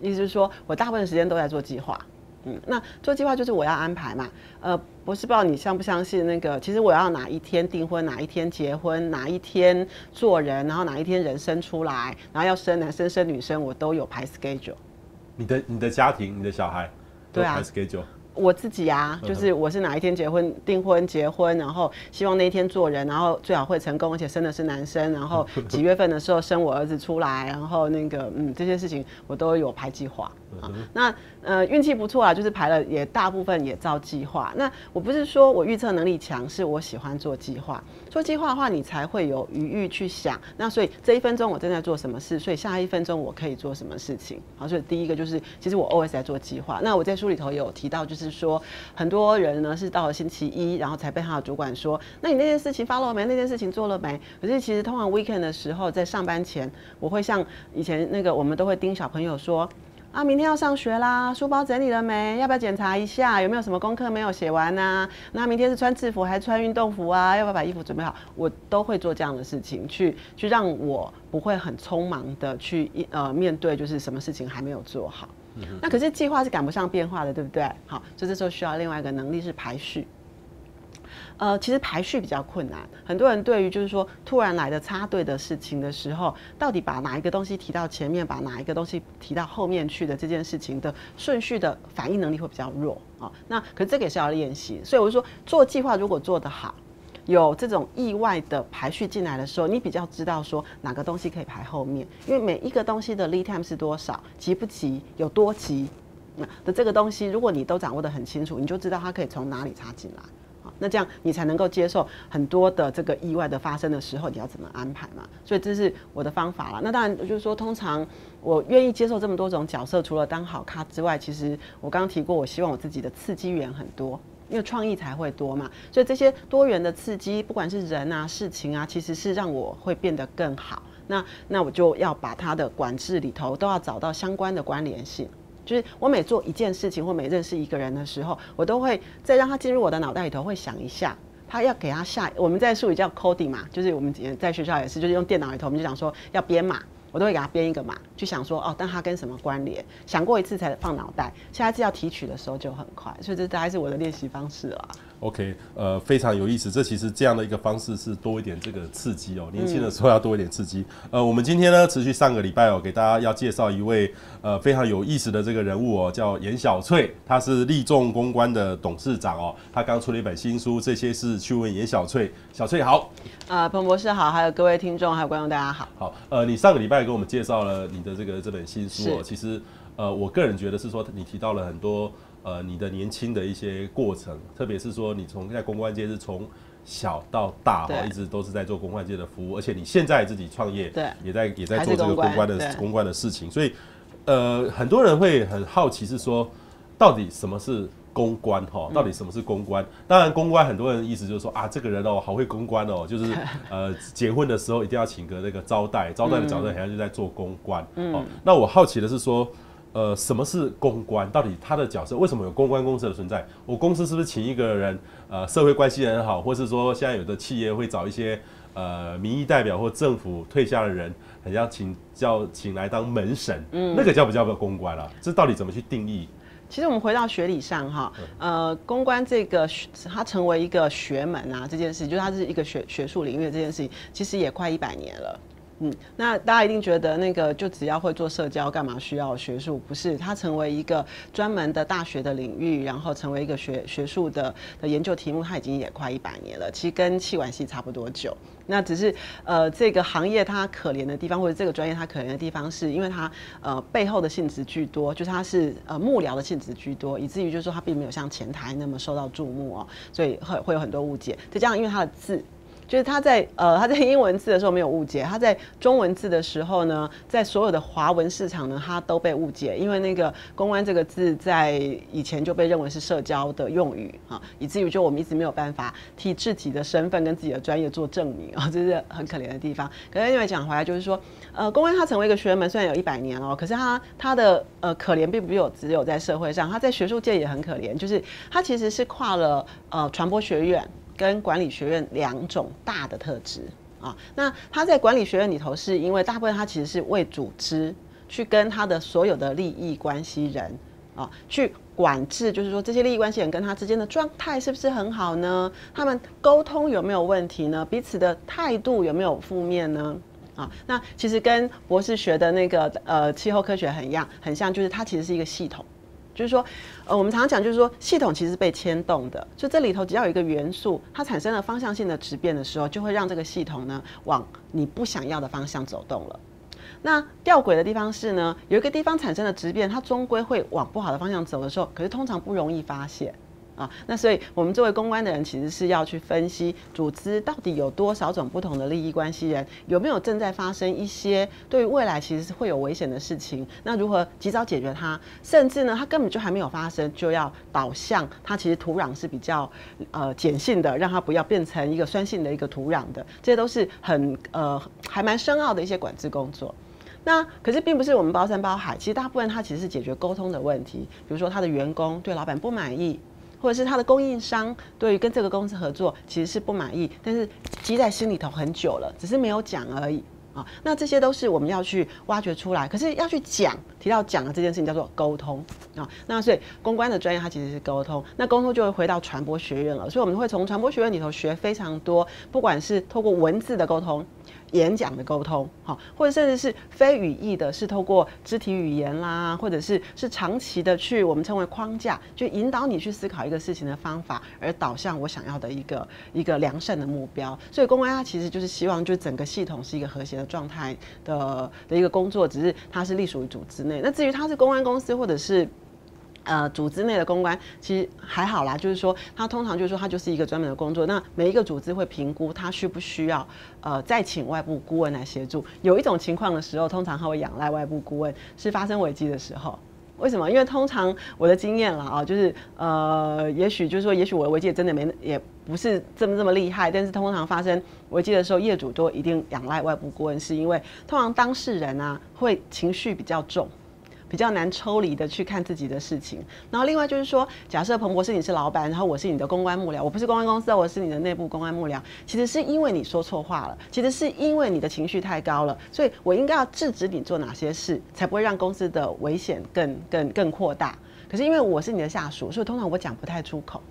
意思是说我大部分时间都在做计划。嗯，那做计划就是我要安排嘛。呃，不是不知道你相不相信那个，其实我要哪一天订婚，哪一天结婚，哪一天做人，然后哪一天人生出来，然后要生男生生女生，我都有排 schedule。你的你的家庭，你的小孩都有排 schedule。我自己啊，就是我是哪一天结婚、订婚、结婚，然后希望那一天做人，然后最好会成功，而且生的是男生，然后几月份的时候生我儿子出来，然后那个嗯，这些事情我都有排计划。啊，那呃运气不错啊，就是排了也大部分也照计划。那我不是说我预测能力强，是我喜欢做计划。做计划的话，你才会有余裕去想。那所以这一分钟我正在做什么事，所以下一分钟我可以做什么事情。好，所以第一个就是，其实我 always 在做计划。那我在书里头有提到，就是说很多人呢是到了星期一，然后才被他的主管说，那你那件事情发了没？那件事情做了没？可是其实通常 weekend 的时候，在上班前，我会像以前那个我们都会盯小朋友说。啊，明天要上学啦，书包整理了没？要不要检查一下有没有什么功课没有写完啊？那明天是穿制服还是穿运动服啊？要不要把衣服准备好？我都会做这样的事情，去去让我不会很匆忙的去呃面对，就是什么事情还没有做好。嗯、那可是计划是赶不上变化的，对不对？好，所以这时候需要另外一个能力是排序。呃，其实排序比较困难。很多人对于就是说突然来的插队的事情的时候，到底把哪一个东西提到前面，把哪一个东西提到后面去的这件事情的顺序的反应能力会比较弱啊。那可是这个也是要练习。所以我就说，做计划如果做得好，有这种意外的排序进来的时候，你比较知道说哪个东西可以排后面，因为每一个东西的 lead time 是多少，急不急，有多急，那的这个东西，如果你都掌握得很清楚，你就知道它可以从哪里插进来。那这样你才能够接受很多的这个意外的发生的时候，你要怎么安排嘛？所以这是我的方法了。那当然就是说，通常我愿意接受这么多种角色，除了当好咖之外，其实我刚刚提过，我希望我自己的刺激源很多，因为创意才会多嘛。所以这些多元的刺激，不管是人啊、事情啊，其实是让我会变得更好。那那我就要把它的管制里头都要找到相关的关联性。就是我每做一件事情或每认识一个人的时候，我都会再让他进入我的脑袋里头，会想一下，他要给他下，我们在术语叫 coding 嘛，就是我们在学校也是，就是用电脑里头，我们就想说要编码，我都会给他编一个码，就想说哦，但他跟什么关联？想过一次才放脑袋，下一次要提取的时候就很快，所以这大概是我的练习方式了。OK，呃，非常有意思。这其实这样的一个方式是多一点这个刺激哦。年轻的时候要多一点刺激。呃，我们今天呢，持续上个礼拜哦，给大家要介绍一位呃非常有意思的这个人物哦，叫颜小翠，他是立众公关的董事长哦。他刚出了一本新书，这些是去问颜小翠。小翠好，呃，彭博士好，还有各位听众还有观众大家好。好，呃，你上个礼拜给我们介绍了你的这个这本新书哦。其实，呃，我个人觉得是说你提到了很多。呃，你的年轻的一些过程，特别是说你从在公关界是从小到大哈，一直都是在做公关界的服务，而且你现在自己创业，对，也在也在做这个公关的公关的事情，所以呃，很多人会很好奇是说，到底什么是公关哈？到底什么是公关？当然，公关很多人的意思就是说啊，这个人哦，好会公关哦，就是 呃，结婚的时候一定要请个那个招待，招待的角色好像就在做公关。哦，那我好奇的是说。呃，什么是公关？到底他的角色为什么有公关公司的存在？我公司是不是请一个人，呃，社会关系人好，或是说现在有的企业会找一些呃民意代表或政府退下的人，很像请叫请来当门神，嗯，那个叫不叫不公关了？这到底怎么去定义？其实我们回到学理上哈，呃，公关这个它成为一个学门啊，这件事就是它是一个学学术领域的这件事情，其实也快一百年了。嗯，那大家一定觉得那个就只要会做社交，干嘛需要学术？不是，它成为一个专门的大学的领域，然后成为一个学学术的的研究题目，它已经也快一百年了。其实跟气管系差不多久。那只是呃，这个行业它可怜的地方，或者这个专业它可怜的地方，是因为它呃背后的性质居多，就是它是呃幕僚的性质居多，以至于就是说它并没有像前台那么受到注目哦，所以会会有很多误解。再加上因为它的字。就是他在呃，他在英文字的时候没有误解，他在中文字的时候呢，在所有的华文市场呢，他都被误解，因为那个“公关”这个字在以前就被认为是社交的用语啊，以至于就我们一直没有办法替自己的身份跟自己的专业做证明啊，这是很可怜的地方。可是因为讲回来，就是说，呃，公关它成为一个学门，虽然有一百年哦，可是它它的呃可怜并不有只有在社会上，它在学术界也很可怜，就是它其实是跨了呃传播学院。跟管理学院两种大的特质啊，那他在管理学院里头，是因为大部分他其实是为组织去跟他的所有的利益关系人啊去管制，就是说这些利益关系人跟他之间的状态是不是很好呢？他们沟通有没有问题呢？彼此的态度有没有负面呢？啊，那其实跟博士学的那个呃气候科学很一样，很像，就是它其实是一个系统。就是说，呃，我们常常讲，就是说，系统其实被牵动的。就这里头，只要有一个元素，它产生了方向性的质变的时候，就会让这个系统呢往你不想要的方向走动了。那吊诡的地方是呢，有一个地方产生了质变，它终归会往不好的方向走的时候，可是通常不容易发现。啊，那所以我们作为公关的人，其实是要去分析组织到底有多少种不同的利益关系人，有没有正在发生一些对于未来其实是会有危险的事情，那如何及早解决它？甚至呢，它根本就还没有发生，就要导向它其实土壤是比较呃碱性的，让它不要变成一个酸性的一个土壤的，这些都是很呃还蛮深奥的一些管制工作。那可是并不是我们包山包海，其实大部分它其实是解决沟通的问题，比如说他的员工对老板不满意。或者是他的供应商对于跟这个公司合作其实是不满意，但是积在心里头很久了，只是没有讲而已啊，那这些都是我们要去挖掘出来，可是要去讲，提到讲的这件事情叫做沟通啊。那所以公关的专业它其实是沟通，那沟通就会回到传播学院了。所以我们会从传播学院里头学非常多，不管是透过文字的沟通。演讲的沟通，好，或者甚至是非语义的，是透过肢体语言啦，或者是是长期的去我们称为框架，就引导你去思考一个事情的方法，而导向我想要的一个一个良善的目标。所以公关它其实就是希望，就整个系统是一个和谐的状态的的一个工作，只是它是隶属于组织内。那至于它是公关公司或者是。呃，组织内的公关其实还好啦，就是说，他通常就是说，他就是一个专门的工作。那每一个组织会评估他需不需要，呃，再请外部顾问来协助。有一种情况的时候，通常他会仰赖外部顾问，是发生危机的时候。为什么？因为通常我的经验了啊，就是呃，也许就是说，也许我的危机真的没，也不是这么这么厉害。但是通常发生危机的时候，业主都一定仰赖外部顾问，是因为通常当事人啊会情绪比较重。比较难抽离的去看自己的事情，然后另外就是说，假设彭博士你是老板，然后我是你的公关幕僚，我不是公关公司，我是你的内部公关幕僚，其实是因为你说错话了，其实是因为你的情绪太高了，所以我应该要制止你做哪些事，才不会让公司的危险更更更扩大。可是因为我是你的下属，所以通常我讲不太出口。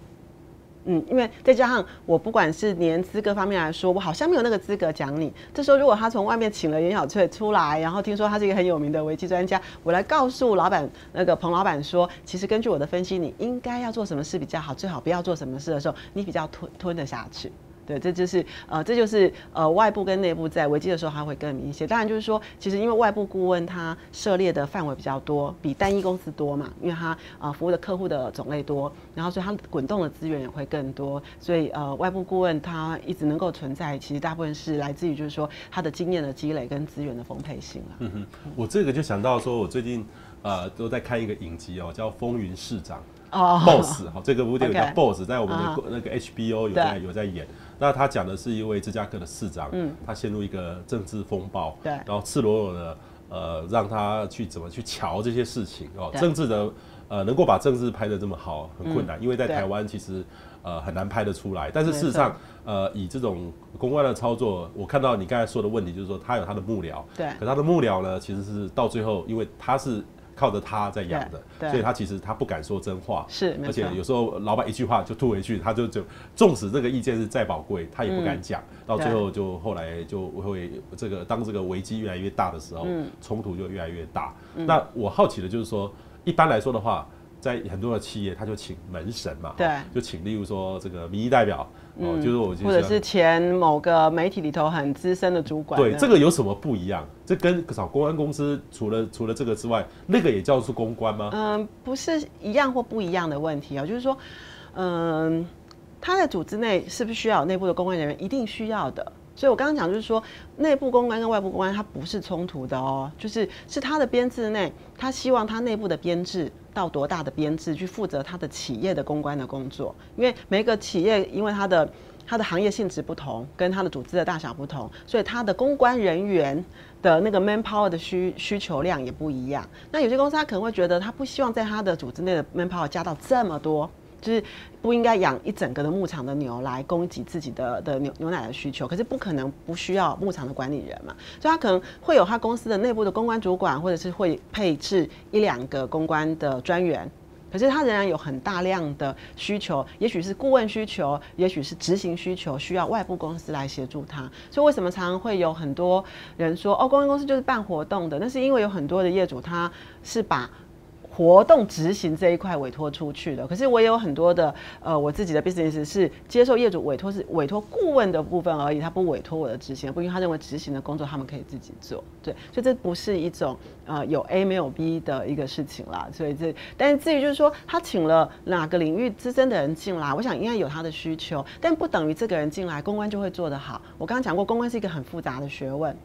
嗯，因为再加上我不管是年资各方面来说，我好像没有那个资格讲你。这时候如果他从外面请了严小翠出来，然后听说他是一个很有名的危机专家，我来告诉老板那个彭老板说，其实根据我的分析，你应该要做什么事比较好，最好不要做什么事的时候，你比较吞吞得下去。对，这就是呃，这就是呃，外部跟内部在危机的时候，它会更明显。当然，就是说，其实因为外部顾问他涉猎的范围比较多，比单一公司多嘛，因为他呃服务的客户的种类多，然后所以他滚动的资源也会更多。所以呃，外部顾问他一直能够存在，其实大部分是来自于就是说他的经验的积累跟资源的丰沛性了。嗯哼，我这个就想到说，我最近呃都在看一个影集哦，叫《风云市长》哦，Boss 哈，这个部电影叫 Boss，在我们的那个 HBO 有在有在演。那他讲的是一位芝加哥的市长，嗯，他陷入一个政治风暴，对，然后赤裸裸的，呃，让他去怎么去瞧这些事情哦，政治的，呃，能够把政治拍得这么好很困难，因为在台湾其实呃很难拍得出来，但是事实上，呃，以这种公关的操作，我看到你刚才说的问题就是说他有他的幕僚，对，可他的幕僚呢，其实是到最后，因为他是。靠着他在养的，所以他其实他不敢说真话，是，而且有时候老板一句话就吐回去，他就就纵使这个意见是再宝贵，他也不敢讲，到最后就后来就会这个当这个危机越来越大的时候，冲突就越来越大。那我好奇的就是说，一般来说的话。在很多的企业，他就请门神嘛，对，就请例如说这个民意代表，哦，就是我或者是前某个媒体里头很资深的主管，对，这个有什么不一样？这跟找公关公司除了除了这个之外，那个也叫做公关吗？嗯，不是一样或不一样的问题啊，就是说，嗯，他在组织内是不是需要内部的公关人员？一定需要的。所以我刚刚讲就是说，内部公关跟外部公关它不是冲突的哦，就是是他的编制内，他希望他内部的编制。到多大的编制去负责他的企业的公关的工作？因为每个企业因为它的它的行业性质不同，跟它的组织的大小不同，所以它的公关人员的那个 manpower 的需需求量也不一样。那有些公司他可能会觉得，他不希望在他的组织内的 manpower 加到这么多。就是不应该养一整个的牧场的牛来供给自己的的牛牛奶的需求，可是不可能不需要牧场的管理人嘛，所以他可能会有他公司的内部的公关主管，或者是会配置一两个公关的专员，可是他仍然有很大量的需求，也许是顾问需求，也许是执行需求，需要外部公司来协助他。所以为什么常常会有很多人说哦，公关公司就是办活动的？那是因为有很多的业主他是把。活动执行这一块委托出去的，可是我也有很多的呃，我自己的 business 是接受业主委托，是委托顾问的部分而已，他不委托我的执行，不因为他认为执行的工作他们可以自己做，对，所以这不是一种呃有 A 没有 B 的一个事情啦，所以这但是至于就是说他请了哪个领域资深的人进来，我想应该有他的需求，但不等于这个人进来公关就会做得好。我刚刚讲过，公关是一个很复杂的学问。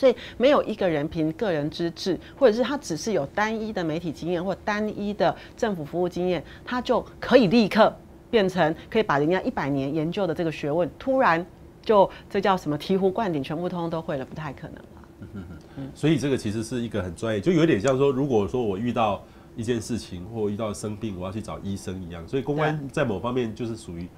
所以没有一个人凭个人资质，或者是他只是有单一的媒体经验或单一的政府服务经验，他就可以立刻变成可以把人家一百年研究的这个学问，突然就这叫什么醍醐灌顶，全部通通都会了，不太可能了。嗯。所以这个其实是一个很专业，就有点像说，如果说我遇到一件事情或遇到生病，我要去找医生一样。所以公关在某方面就是属于。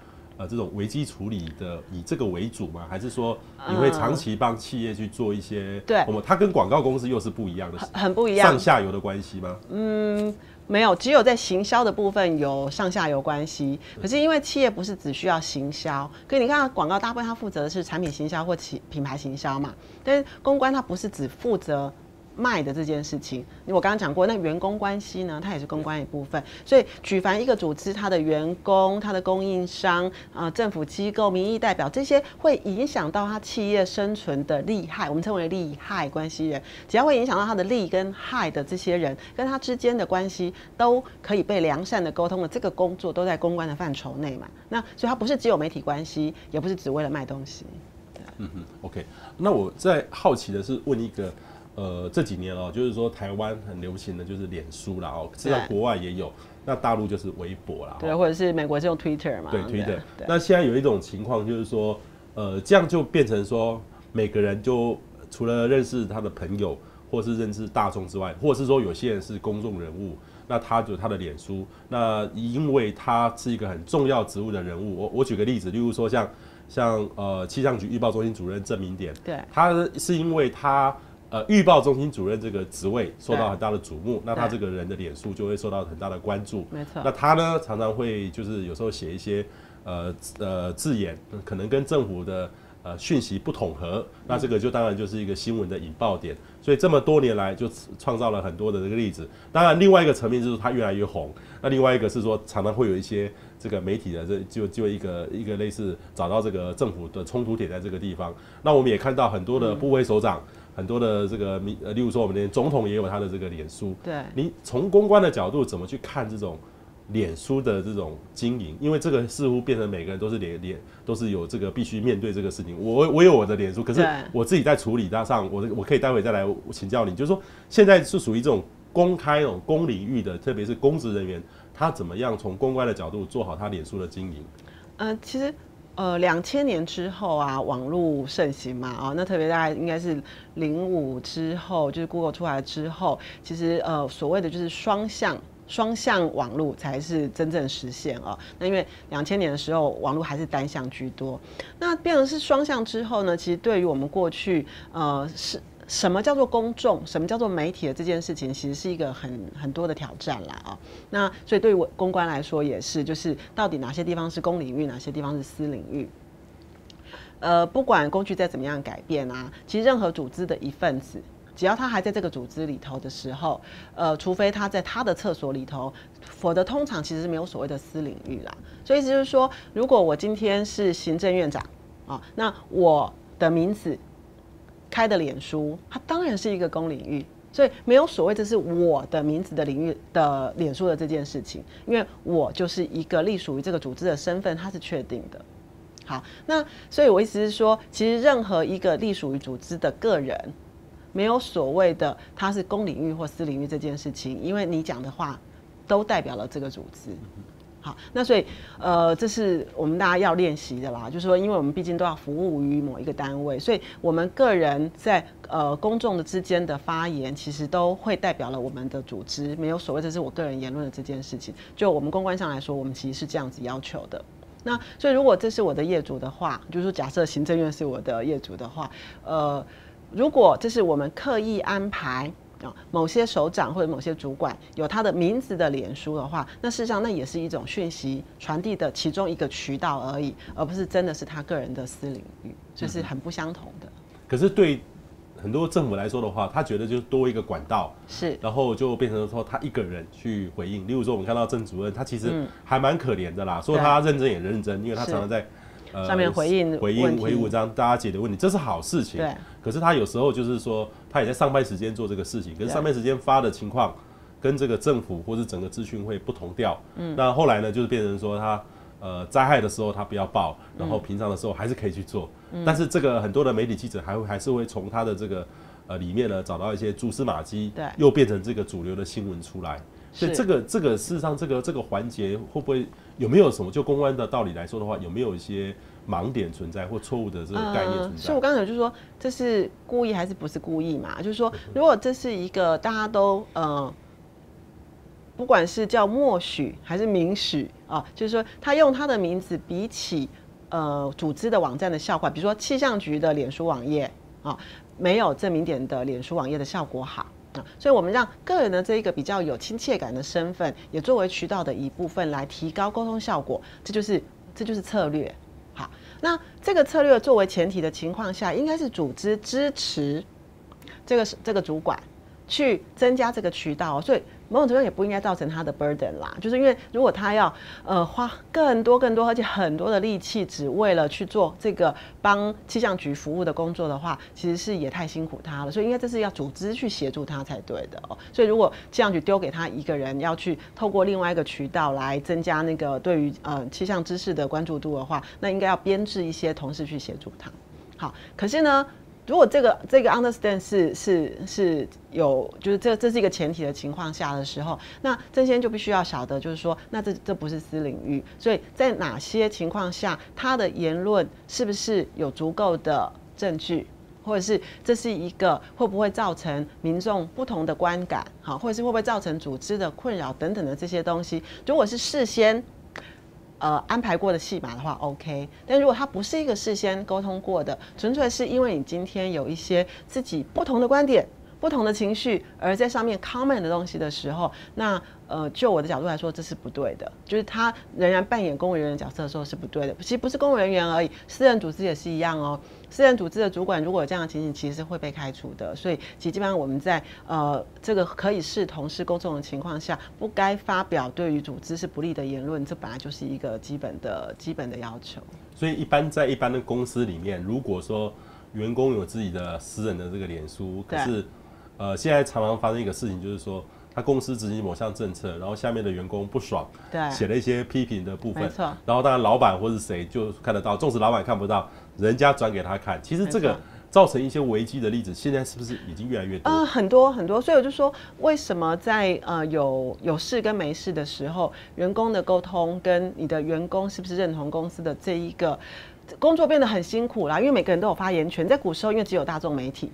呃这种危机处理的以这个为主吗？还是说你会长期帮企业去做一些？对，我们它跟广告公司又是不一样的，很不一样，上下游的关系吗？嗯。没有，只有在行销的部分有上下游关系。可是因为企业不是只需要行销，可是你看广告大部分它负责的是产品行销或品品牌行销嘛，但是公关它不是只负责。卖的这件事情，我刚刚讲过，那员工关系呢，它也是公关一部分。所以，举凡一个组织，它的员工、它的供应商、啊、政府机构、民意代表，这些会影响到它企业生存的利害，我们称为利害关系人。只要会影响到它的利跟害的这些人，跟他之间的关系都可以被良善的沟通的，这个工作都在公关的范畴内嘛。那所以它不是只有媒体关系，也不是只为了卖东西。嗯哼，OK。那我在好奇的是问一个。呃，这几年哦，就是说台湾很流行的就是脸书啦哦，实际上国外也有，那大陆就是微博啦，对，或者是美国是用 Twitter 嘛，对，Twitter。那现在有一种情况就是说，呃，这样就变成说，每个人就除了认识他的朋友，或是认识大众之外，或者是说有些人是公众人物，那他就他的脸书，那因为他是一个很重要职务的人物，我我举个例子，例如说像像呃气象局预报中心主任郑明典，对，他是因为他。呃，预报中心主任这个职位受到很大的瞩目，那他这个人的脸书就会受到很大的关注。没错。那他呢，常常会就是有时候写一些呃呃字眼，可能跟政府的呃讯息不统合，那这个就当然就是一个新闻的引爆点。所以这么多年来就创造了很多的这个例子。当然，另外一个层面就是他越来越红。那另外一个是说，常常会有一些这个媒体的这就就一个一个类似找到这个政府的冲突点在这个地方。那我们也看到很多的部委首长。很多的这个民呃，例如说我们连总统也有他的这个脸书。对。你从公关的角度怎么去看这种脸书的这种经营？因为这个似乎变成每个人都是脸脸都是有这个必须面对这个事情。我我有我的脸书，可是我自己在处理它上，我我可以待会再来请教你，就是说现在是属于这种公开公领域的，特别是公职人员，他怎么样从公关的角度做好他脸书的经营？呃，其实。呃，两千年之后啊，网络盛行嘛，啊，那特别大概应该是零五之后，就是 Google 出来之后，其实呃，所谓的就是双向双向网络才是真正实现啊。那因为两千年的时候，网络还是单向居多，那变成是双向之后呢，其实对于我们过去呃是。什么叫做公众？什么叫做媒体的这件事情，其实是一个很很多的挑战啦啊。那所以对于我公关来说也是，就是到底哪些地方是公领域，哪些地方是私领域？呃，不管工具再怎么样改变啊，其实任何组织的一份子，只要他还在这个组织里头的时候，呃，除非他在他的厕所里头，否则通常其实是没有所谓的私领域啦。所以意思就是说，如果我今天是行政院长啊，那我的名字。开的脸书，它当然是一个公领域，所以没有所谓这是我的名字的领域的脸书的这件事情，因为我就是一个隶属于这个组织的身份，它是确定的。好，那所以我意思是说，其实任何一个隶属于组织的个人，没有所谓的他是公领域或私领域这件事情，因为你讲的话都代表了这个组织。好，那所以，呃，这是我们大家要练习的啦。就是说，因为我们毕竟都要服务于某一个单位，所以我们个人在呃公众的之间的发言，其实都会代表了我们的组织，没有所谓这是我个人言论的这件事情。就我们公关上来说，我们其实是这样子要求的。那所以，如果这是我的业主的话，就是说，假设行政院是我的业主的话，呃，如果这是我们刻意安排。某些首长或者某些主管有他的名字的脸书的话，那事实上那也是一种讯息传递的其中一个渠道而已，而不是真的是他个人的私领域，就是很不相同的。可是对很多政府来说的话，他觉得就多一个管道是，然后就变成说他一个人去回应。例如说，我们看到郑主任，他其实还蛮可怜的啦，说他认真也认真，因为他常常在。呃、上面回应回应回应文章，大家解决问题，这是好事情。对。可是他有时候就是说，他也在上班时间做这个事情，可是上班时间发的情况，跟这个政府或是整个资讯会不同调。嗯。那后来呢，就是变成说他呃灾害的时候他不要报，然后平常的时候还是可以去做。嗯。但是这个很多的媒体记者还会还是会从他的这个呃里面呢找到一些蛛丝马迹，对。又变成这个主流的新闻出来。所以这个这个事实上这个这个环节会不会有没有什么就公关的道理来说的话，有没有一些盲点存在或错误的这个概念存在？所以我刚才就说，这是故意还是不是故意嘛？就是说，如果这是一个大家都呃不管是叫默许还是明许啊，就是说他用他的名字比起呃组织的网站的效果，比如说气象局的脸书网页啊，没有正名点的脸书网页的效果好啊，所以我们让个人的这一个比较有亲切感的身份，也作为渠道的一部分来提高沟通效果，这就是这就是策略。那这个策略作为前提的情况下，应该是组织支持这个这个主管去增加这个渠道，所以。某种程度也不应该造成他的 burden 啦，就是因为如果他要呃花更多更多而且很多的力气，只为了去做这个帮气象局服务的工作的话，其实是也太辛苦他了。所以应该这是要组织去协助他才对的哦。所以如果气象局丢给他一个人要去透过另外一个渠道来增加那个对于呃气象知识的关注度的话，那应该要编制一些同事去协助他。好，可是呢，如果这个这个 understand 是是是有，就是这这是一个前提的情况下的时候，那这些就必须要晓得，就是说，那这这不是私领域，所以在哪些情况下，他的言论是不是有足够的证据，或者是这是一个会不会造成民众不同的观感，好，或者是会不会造成组织的困扰？等等的这些东西，如果是事先。呃，安排过的戏码的话，OK。但如果它不是一个事先沟通过的，纯粹是因为你今天有一些自己不同的观点、不同的情绪，而在上面 comment 的东西的时候，那呃，就我的角度来说，这是不对的。就是他仍然扮演公务人员的角色的时候是不对的。其实不是公务人员而已，私人组织也是一样哦。私人组织的主管如果有这样的情形，其实是会被开除的。所以，其实基本上我们在呃这个可以视同事公众的情况下，不该发表对于组织是不利的言论，这本来就是一个基本的基本的要求。所以，一般在一般的公司里面，如果说员工有自己的私人的这个脸书，可是呃现在常常发生一个事情，就是说。他公司执行某项政策，然后下面的员工不爽，对，写了一些批评的部分。然后当然老板或是谁就看得到，纵使老板看不到，人家转给他看。其实这个造成一些危机的例子，现在是不是已经越来越多？呃，很多很多。所以我就说，为什么在呃有有事跟没事的时候，员工的沟通跟你的员工是不是认同公司的这一个工作变得很辛苦啦？因为每个人都有发言权，在古时候因为只有大众媒体，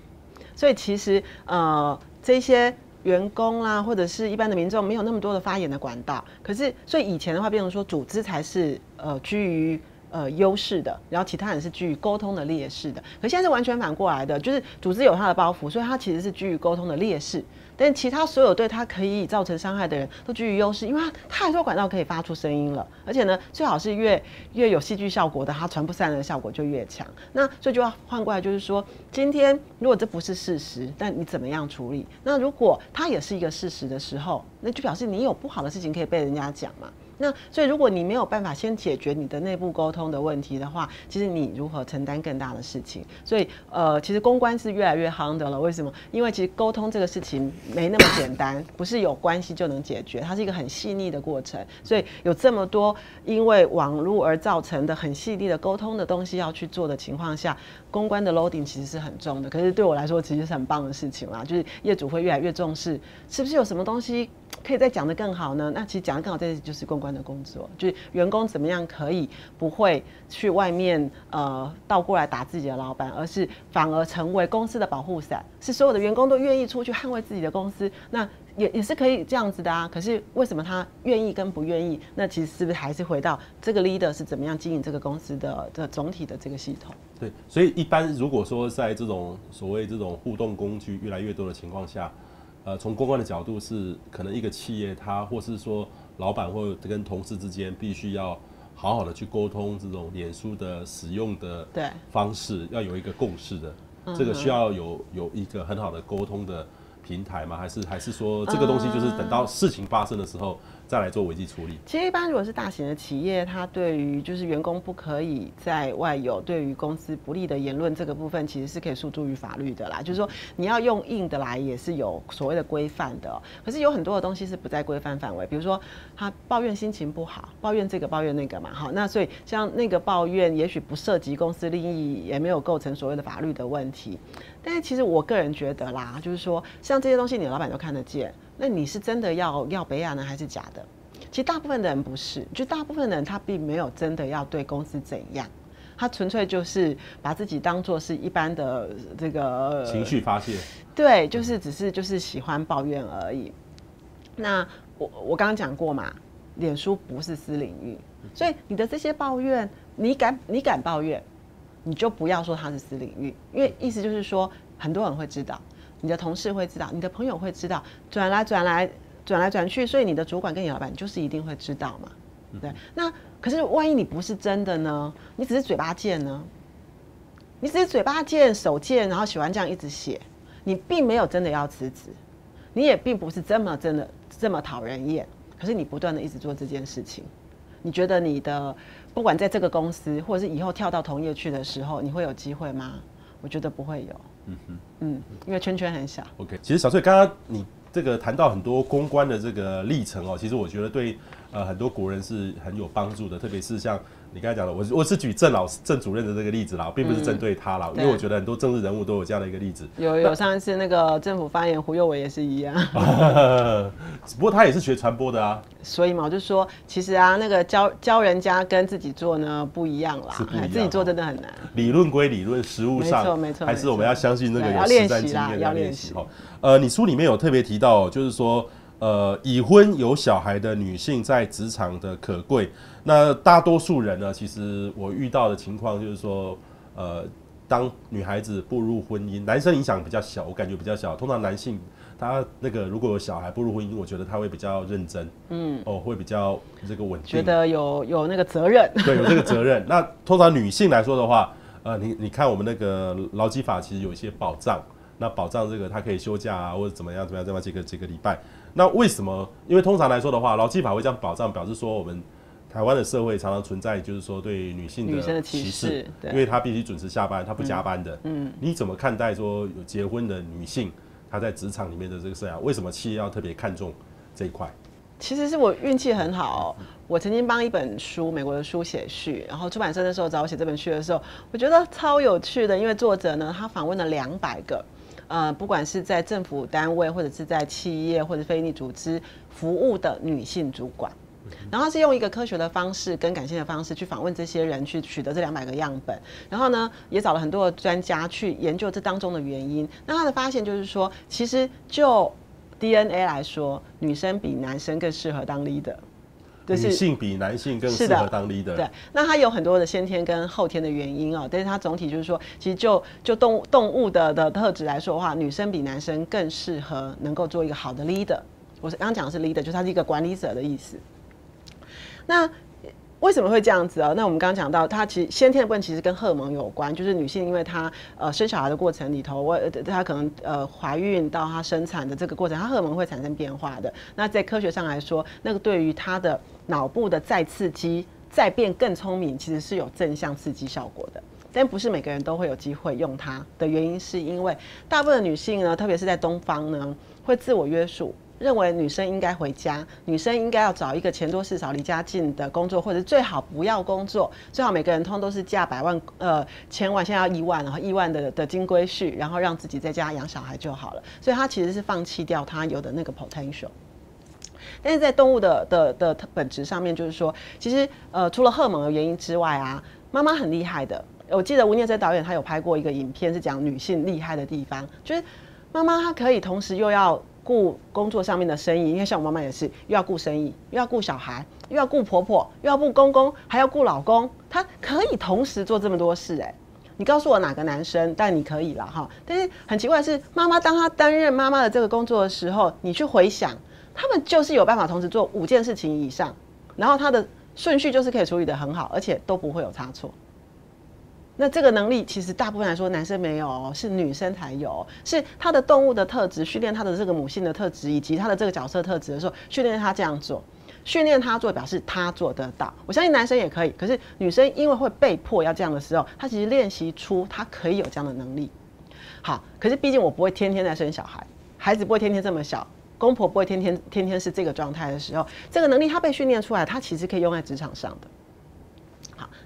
所以其实呃这些。员工啦，或者是一般的民众，没有那么多的发言的管道。可是，所以以前的话，变成说组织才是呃居于呃优势的，然后其他人是居于沟通的劣势的。可现在是完全反过来的，就是组织有他的包袱，所以他其实是居于沟通的劣势。但其他所有对他可以造成伤害的人都居于优势，因为他太多管道可以发出声音了，而且呢，最好是越越有戏剧效果的，它传不散的效果就越强。那所以就要换过来，就是说，今天如果这不是事实，但你怎么样处理？那如果它也是一个事实的时候，那就表示你有不好的事情可以被人家讲嘛。那所以，如果你没有办法先解决你的内部沟通的问题的话，其实你如何承担更大的事情？所以，呃，其实公关是越来越夯的了。为什么？因为其实沟通这个事情没那么简单，不是有关系就能解决，它是一个很细腻的过程。所以有这么多因为网络而造成的很细腻的沟通的东西要去做的情况下，公关的 loading 其实是很重的。可是对我来说，其实是很棒的事情啦，就是业主会越来越重视，是不是有什么东西？可以再讲得更好呢？那其实讲得更好，这就是公关的工作，就是员工怎么样可以不会去外面呃倒过来打自己的老板，而是反而成为公司的保护伞，是所有的员工都愿意出去捍卫自己的公司，那也也是可以这样子的啊。可是为什么他愿意跟不愿意？那其实是不是还是回到这个 leader 是怎么样经营这个公司的的总体的这个系统？对，所以一般如果说在这种所谓这种互动工具越来越多的情况下。呃，从公关的角度是，可能一个企业它，或是说老板或跟同事之间，必须要好好的去沟通这种脸书的使用的方式，要有一个共识的，这个需要有有一个很好的沟通的平台吗？还是还是说这个东西就是等到事情发生的时候？再来做危机处理。其实一般如果是大型的企业，它对于就是员工不可以在外有对于公司不利的言论这个部分，其实是可以诉诸于法律的啦。就是说你要用硬的来，也是有所谓的规范的。可是有很多的东西是不在规范范围，比如说他抱怨心情不好，抱怨这个抱怨那个嘛。好，那所以像那个抱怨，也许不涉及公司利益，也没有构成所谓的法律的问题。但是其实我个人觉得啦，就是说像这些东西，你的老板都看得见。那你是真的要要北亚呢，还是假的？其实大部分的人不是，就大部分的人他并没有真的要对公司怎样，他纯粹就是把自己当做是一般的这个情绪发泄。对，就是只是就是喜欢抱怨而已。那我我刚刚讲过嘛，脸书不是私领域，所以你的这些抱怨，你敢你敢抱怨，你就不要说它是私领域，因为意思就是说很多人会知道，你的同事会知道，你的朋友会知道，转来转来转来转去，所以你的主管跟你老板就是一定会知道嘛，对，那可是万一你不是真的呢？你只是嘴巴贱呢？你只是嘴巴贱手贱，然后喜欢这样一直写，你并没有真的要辞职，你也并不是这么真的这么讨人厌，可是你不断的一直做这件事情，你觉得你的不管在这个公司，或者是以后跳到同业去的时候，你会有机会吗？我觉得不会有。嗯哼，嗯，因为圈圈很小。OK，其实小翠刚刚你这个谈到很多公关的这个历程哦，其实我觉得对呃很多国人是很有帮助的，特别是像。你刚才讲的，我我是举郑老师郑主任的这个例子啦，并不是针对他啦，嗯、因为我觉得很多政治人物都有这样的一个例子。有有，上一次那个政府发言胡佑伟也是一样。不过他也是学传播的啊。所以嘛，我就说，其实啊，那个教教人家跟自己做呢不一样啦，是不一样，自己做真的很难。理论归理论，实务上没错没错，还是我们要相信那个有实战经验要练习。呃，你书里面有特别提到，就是说。呃，已婚有小孩的女性在职场的可贵。那大多数人呢，其实我遇到的情况就是说，呃，当女孩子步入婚姻，男生影响比较小，我感觉比较小。通常男性他那个如果有小孩步入婚姻，我觉得他会比较认真，嗯，哦，会比较这个稳定，觉得有有那个责任，对，有这个责任。那通常女性来说的话，呃，你你看我们那个劳基法其实有一些保障，那保障这个他可以休假啊，或者怎么样怎么样，这么几个几个礼拜。那为什么？因为通常来说的话，劳基法会这样保障，表示说我们台湾的社会常常存在，就是说对女性的歧视，因为她必须准时下班，她不加班的。嗯，你怎么看待说有结婚的女性，她在职场里面的这个生涯？为什么企业要特别看重这一块？其实是我运气很好，我曾经帮一本书，美国的书写序，然后出版社的时候找我写这本序的时候，我觉得超有趣的，因为作者呢，他访问了两百个。呃，不管是在政府单位，或者是在企业或者非营利组织服务的女性主管，然后他是用一个科学的方式跟感性的方式去访问这些人，去取得这两百个样本，然后呢，也找了很多的专家去研究这当中的原因。那他的发现就是说，其实就 DNA 来说，女生比男生更适合当 leader。女性比男性更适合当 leader。对，那它有很多的先天跟后天的原因哦，但是它总体就是说，其实就就动物动物的的特质来说的话，女生比男生更适合能够做一个好的 leader。我是刚刚讲的是 leader，就是它是一个管理者的意思。那为什么会这样子啊？那我们刚刚讲到，它其实先天的部分其实跟荷尔蒙有关，就是女性因为她呃生小孩的过程里头，我她可能呃怀孕到她生产的这个过程，她荷尔蒙会产生变化的。那在科学上来说，那个对于她的脑部的再刺激、再变更聪明，其实是有正向刺激效果的。但不是每个人都会有机会用它的原因，是因为大部分女性呢，特别是在东方呢，会自我约束。认为女生应该回家，女生应该要找一个钱多事少、离家近的工作，或者最好不要工作，最好每个人通都是嫁百万、呃千万，现在要亿万，然后亿万的的金龟婿，然后让自己在家养小孩就好了。所以她其实是放弃掉她有的那个 potential。但是在动物的的的本质上面，就是说，其实呃除了荷尔蒙的原因之外啊，妈妈很厉害的。我记得吴念真导演他有拍过一个影片，是讲女性厉害的地方，就是妈妈她可以同时又要。顾工作上面的生意，因为像我妈妈也是，又要顾生意，又要顾小孩，又要顾婆婆，又要顾公公，还要顾老公，她可以同时做这么多事哎！你告诉我哪个男生？但你可以了哈。但是很奇怪的是，妈妈当她担任妈妈的这个工作的时候，你去回想，他们就是有办法同时做五件事情以上，然后他的顺序就是可以处理得很好，而且都不会有差错。那这个能力其实大部分来说男生没有，是女生才有，是他的动物的特质训练他的这个母性的特质，以及他的这个角色特质的时候，训练他这样做，训练他做表示他做得到。我相信男生也可以，可是女生因为会被迫要这样的时候，他其实练习出他可以有这样的能力。好，可是毕竟我不会天天在生小孩，孩子不会天天这么小，公婆不会天天天天是这个状态的时候，这个能力他被训练出来，他其实可以用在职场上的。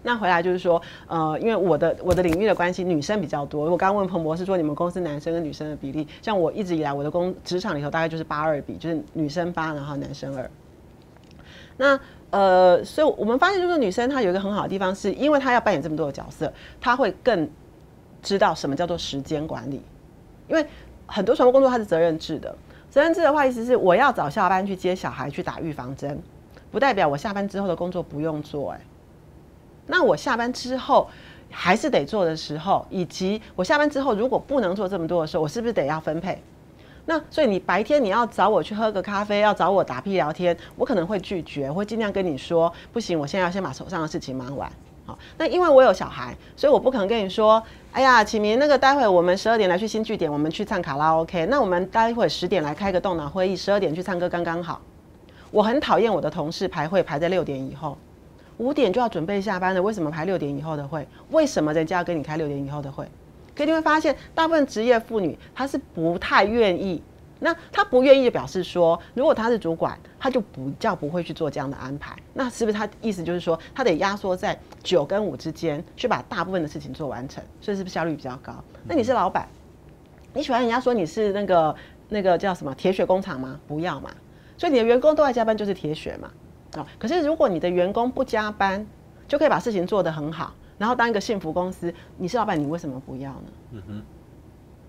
那回来就是说，呃，因为我的我的领域的关系，女生比较多。我刚刚问彭博士说，你们公司男生跟女生的比例，像我一直以来我的工职场里头大概就是八二比，就是女生八，然后男生二。那呃，所以我们发现就是女生她有一个很好的地方，是因为她要扮演这么多的角色，她会更知道什么叫做时间管理。因为很多传播工作它是责任制的，责任制的话，意思是我要早下班去接小孩去打预防针，不代表我下班之后的工作不用做。哎，那我下班之后还是得做的时候，以及我下班之后如果不能做这么多的时候，我是不是得要分配？那所以你白天你要找我去喝个咖啡，要找我打屁聊天，我可能会拒绝，会尽量跟你说不行，我现在要先把手上的事情忙完。好，那因为我有小孩，所以我不可能跟你说，哎呀，启明，那个待会我们十二点来去新据点，我们去唱卡拉 OK。那我们待会十点来开个动脑会议，十二点去唱歌刚刚好。我很讨厌我的同事排会排在六点以后，五点就要准备下班了，为什么排六点以后的会？为什么人家要跟你开六点以后的会？可你会发现，大部分职业妇女她是不太愿意。那她不愿意，表示说，如果她是主管，她就不叫不会去做这样的安排。那是不是她意思就是说，她得压缩在九跟五之间，去把大部分的事情做完成，所以是不是效率比较高？那你是老板，你喜欢人家说你是那个那个叫什么铁血工厂吗？不要嘛。所以你的员工都在加班，就是铁血嘛。哦，可是如果你的员工不加班，就可以把事情做得很好。然后当一个幸福公司，你是老板，你为什么不要呢？嗯哼。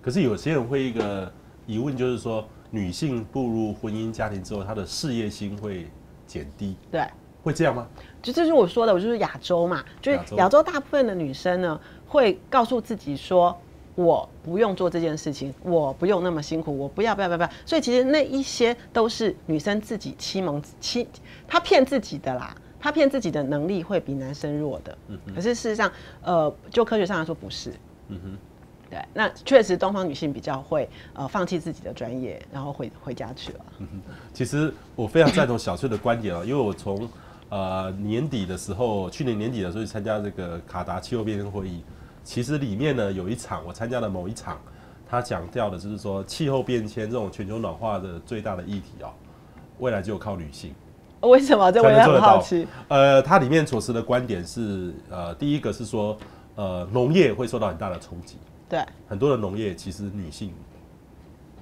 可是有些人会一个疑问，就是说，女性步入婚姻家庭之后，她的事业心会减低。对，会这样吗？就这是我说的，我就是亚洲嘛，就是亚洲大部分的女生呢，会告诉自己说，我不用做这件事情，我不用那么辛苦，我不要不要不要不要。所以其实那一些都是女生自己欺蒙欺，她骗自己的啦。她骗自己的能力会比男生弱的，可是事实上，呃，就科学上来说不是。嗯哼，对，那确实东方女性比较会呃放弃自己的专业，然后回回家去了。嗯哼，其实我非常赞同小翠的观点啊，因为我从呃年底的时候，去年年底的时候去参加这个卡达气候变迁会议，其实里面呢有一场我参加了某一场，他讲掉的就是说气候变迁这种全球暖化的最大的议题哦，未来就靠女性。为什么？这我也很好奇。呃，它里面所持的观点是，呃，第一个是说，呃，农业会受到很大的冲击。对。很多的农业其实女性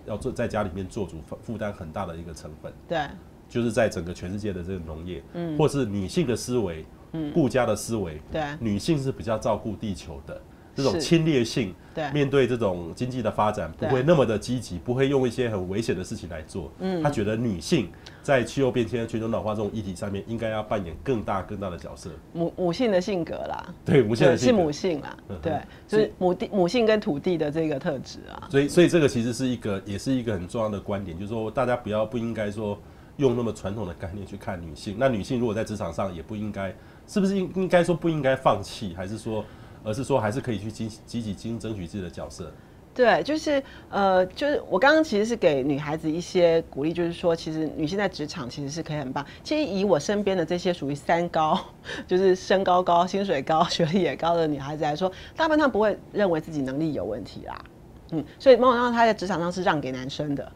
要做在家里面做主，负担很大的一个成分。对。就是在整个全世界的这个农业，嗯，或是女性的思维，嗯，顾家的思维，对，女性是比较照顾地球的。这种侵略性，对，面对这种经济的发展，不会那么的积极，不会用一些很危险的事情来做。嗯，他觉得女性在气候变迁、全球暖化这种议题上面，应该要扮演更大更大的角色。母母性的性格啦，对，母性的性格是母性啦，对，就是母地母性跟土地的这个特质啊。所以，所以这个其实是一个，也是一个很重要的观点，就是说，大家不要不应该说用那么传统的概念去看女性。那女性如果在职场上，也不应该，是不是应应该说不应该放弃，还是说？而是说，还是可以去积积极争取自己的角色。对，就是呃，就是我刚刚其实是给女孩子一些鼓励，就是说，其实女性在职场其实是可以很棒。其实以我身边的这些属于三高，就是身高高、薪水高、学历也高的女孩子来说，大部分她不会认为自己能力有问题啦。嗯，所以某种程度她在职场上是让给男生的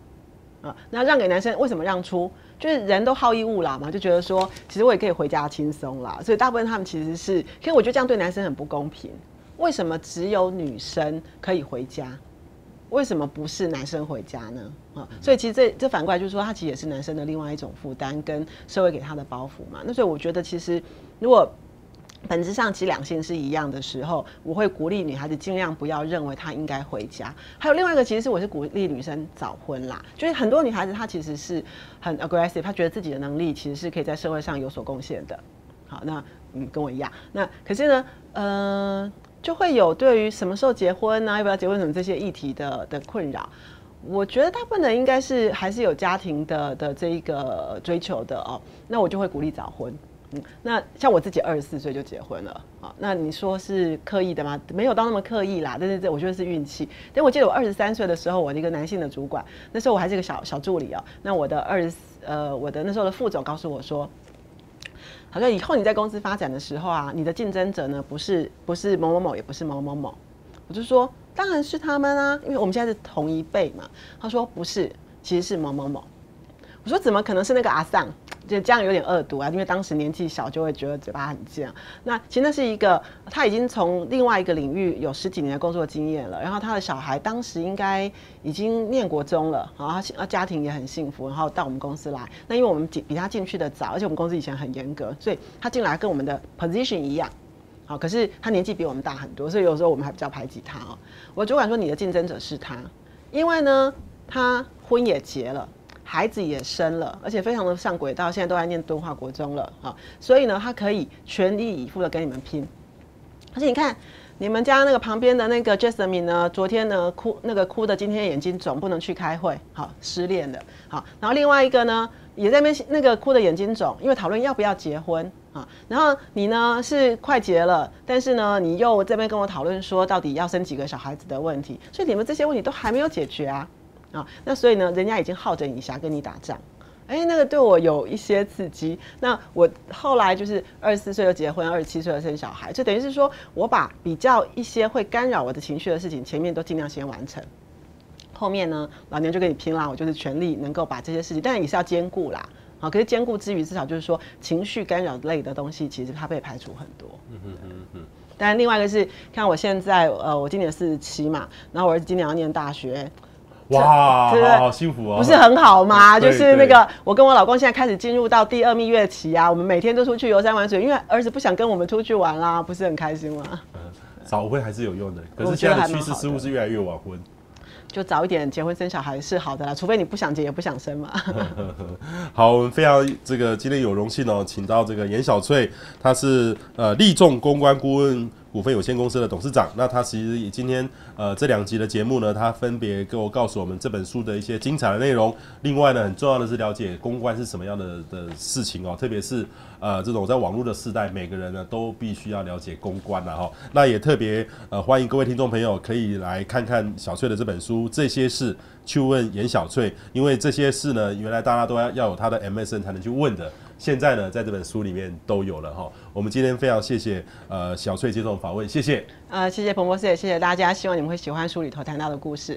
啊。那让给男生，为什么让出？就是人都好逸恶劳嘛，就觉得说，其实我也可以回家轻松啦。所以大部分他们其实是，其实我觉得这样对男生很不公平。为什么只有女生可以回家？为什么不是男生回家呢？啊，所以其实这这反过来就是说，他其实也是男生的另外一种负担，跟社会给他的包袱嘛。那所以我觉得，其实如果本质上其实两性是一样的时候，我会鼓励女孩子尽量不要认为她应该回家。还有另外一个，其实是我是鼓励女生早婚啦。就是很多女孩子她其实是很 aggressive，她觉得自己的能力其实是可以在社会上有所贡献的。好，那嗯跟我一样。那可是呢，呃，就会有对于什么时候结婚啊，要不要结婚什么这些议题的的困扰。我觉得大部分人应该是还是有家庭的的这一个追求的哦。那我就会鼓励早婚。嗯，那像我自己二十四岁就结婚了啊，那你说是刻意的吗？没有到那么刻意啦，但是这我觉得是运气。但我记得我二十三岁的时候，我的一个男性的主管，那时候我还是一个小小助理啊。那我的二十呃，我的那时候的副总告诉我说，好像以后你在公司发展的时候啊，你的竞争者呢不是不是某某某，也不是某某某。我就说当然是他们啊，因为我们现在是同一辈嘛。他说不是，其实是某某某。我说怎么可能是那个阿桑？就这样有点恶毒啊，因为当时年纪小，就会觉得嘴巴很贱。那其实那是一个他已经从另外一个领域有十几年的工作经验了，然后他的小孩当时应该已经念国中了，然后他家庭也很幸福，然后到我们公司来。那因为我们比比他进去的早，而且我们公司以前很严格，所以他进来跟我们的 position 一样。好，可是他年纪比我们大很多，所以有时候我们还比较排挤他哦。我主管说你的竞争者是他，因为呢，他婚也结了，孩子也生了，而且非常的上轨道，现在都在念敦化国中了啊，所以呢，他可以全力以赴的跟你们拼。而且你看，你们家那个旁边的那个 Jasmine 呢，昨天呢哭那个哭的，今天眼睛肿，不能去开会，好失恋了，好，然后另外一个呢，也在那边那个哭的眼睛肿，因为讨论要不要结婚啊。然后你呢是快结了，但是呢你又这边跟我讨论说到底要生几个小孩子的问题，所以你们这些问题都还没有解决啊啊。那所以呢，人家已经耗着你想跟你打仗。哎，那个对我有一些刺激。那我后来就是二十四岁就结婚，二十七岁就生小孩，就等于是说我把比较一些会干扰我的情绪的事情，前面都尽量先完成。后面呢，老娘就跟你拼啦！我就是全力能够把这些事情，但也是要兼顾啦。好，可是兼顾之余，至少就是说情绪干扰类的东西，其实它被排除很多。嗯嗯嗯嗯。但另外一个是，看我现在，呃，我今年四十七嘛，然后我儿子今年要念大学。哇，好，好幸福哦！不是很好吗？就是那个，我跟我老公现在开始进入到第二蜜月期啊，我们每天都出去游山玩水，因为儿子不想跟我们出去玩啦，不是很开心吗？嗯，早婚还是有用的，可是现在的趋势似乎是越来越晚婚。就早一点结婚生小孩是好的啦，除非你不想结也不想生嘛。好，我们非常这个今天有荣幸哦，请到这个颜小翠，她是呃立众公关顾问股份有限公司的董事长。那他其实今天呃这两集的节目呢，他分别给我告诉我们这本书的一些精彩的内容。另外呢，很重要的是了解公关是什么样的的事情哦，特别是呃这种在网络的时代，每个人呢都必须要了解公关了哈。那也特别呃欢迎各位听众朋友可以来看看小翠的这本书。这些事去问颜小翠，因为这些事呢，原来大家都要要有他的 MSN 才能去问的。现在呢，在这本书里面都有了哈。我们今天非常谢谢呃小翠接受访问，谢谢。呃，谢谢彭博士，也谢谢大家，希望你们会喜欢书里头谈到的故事。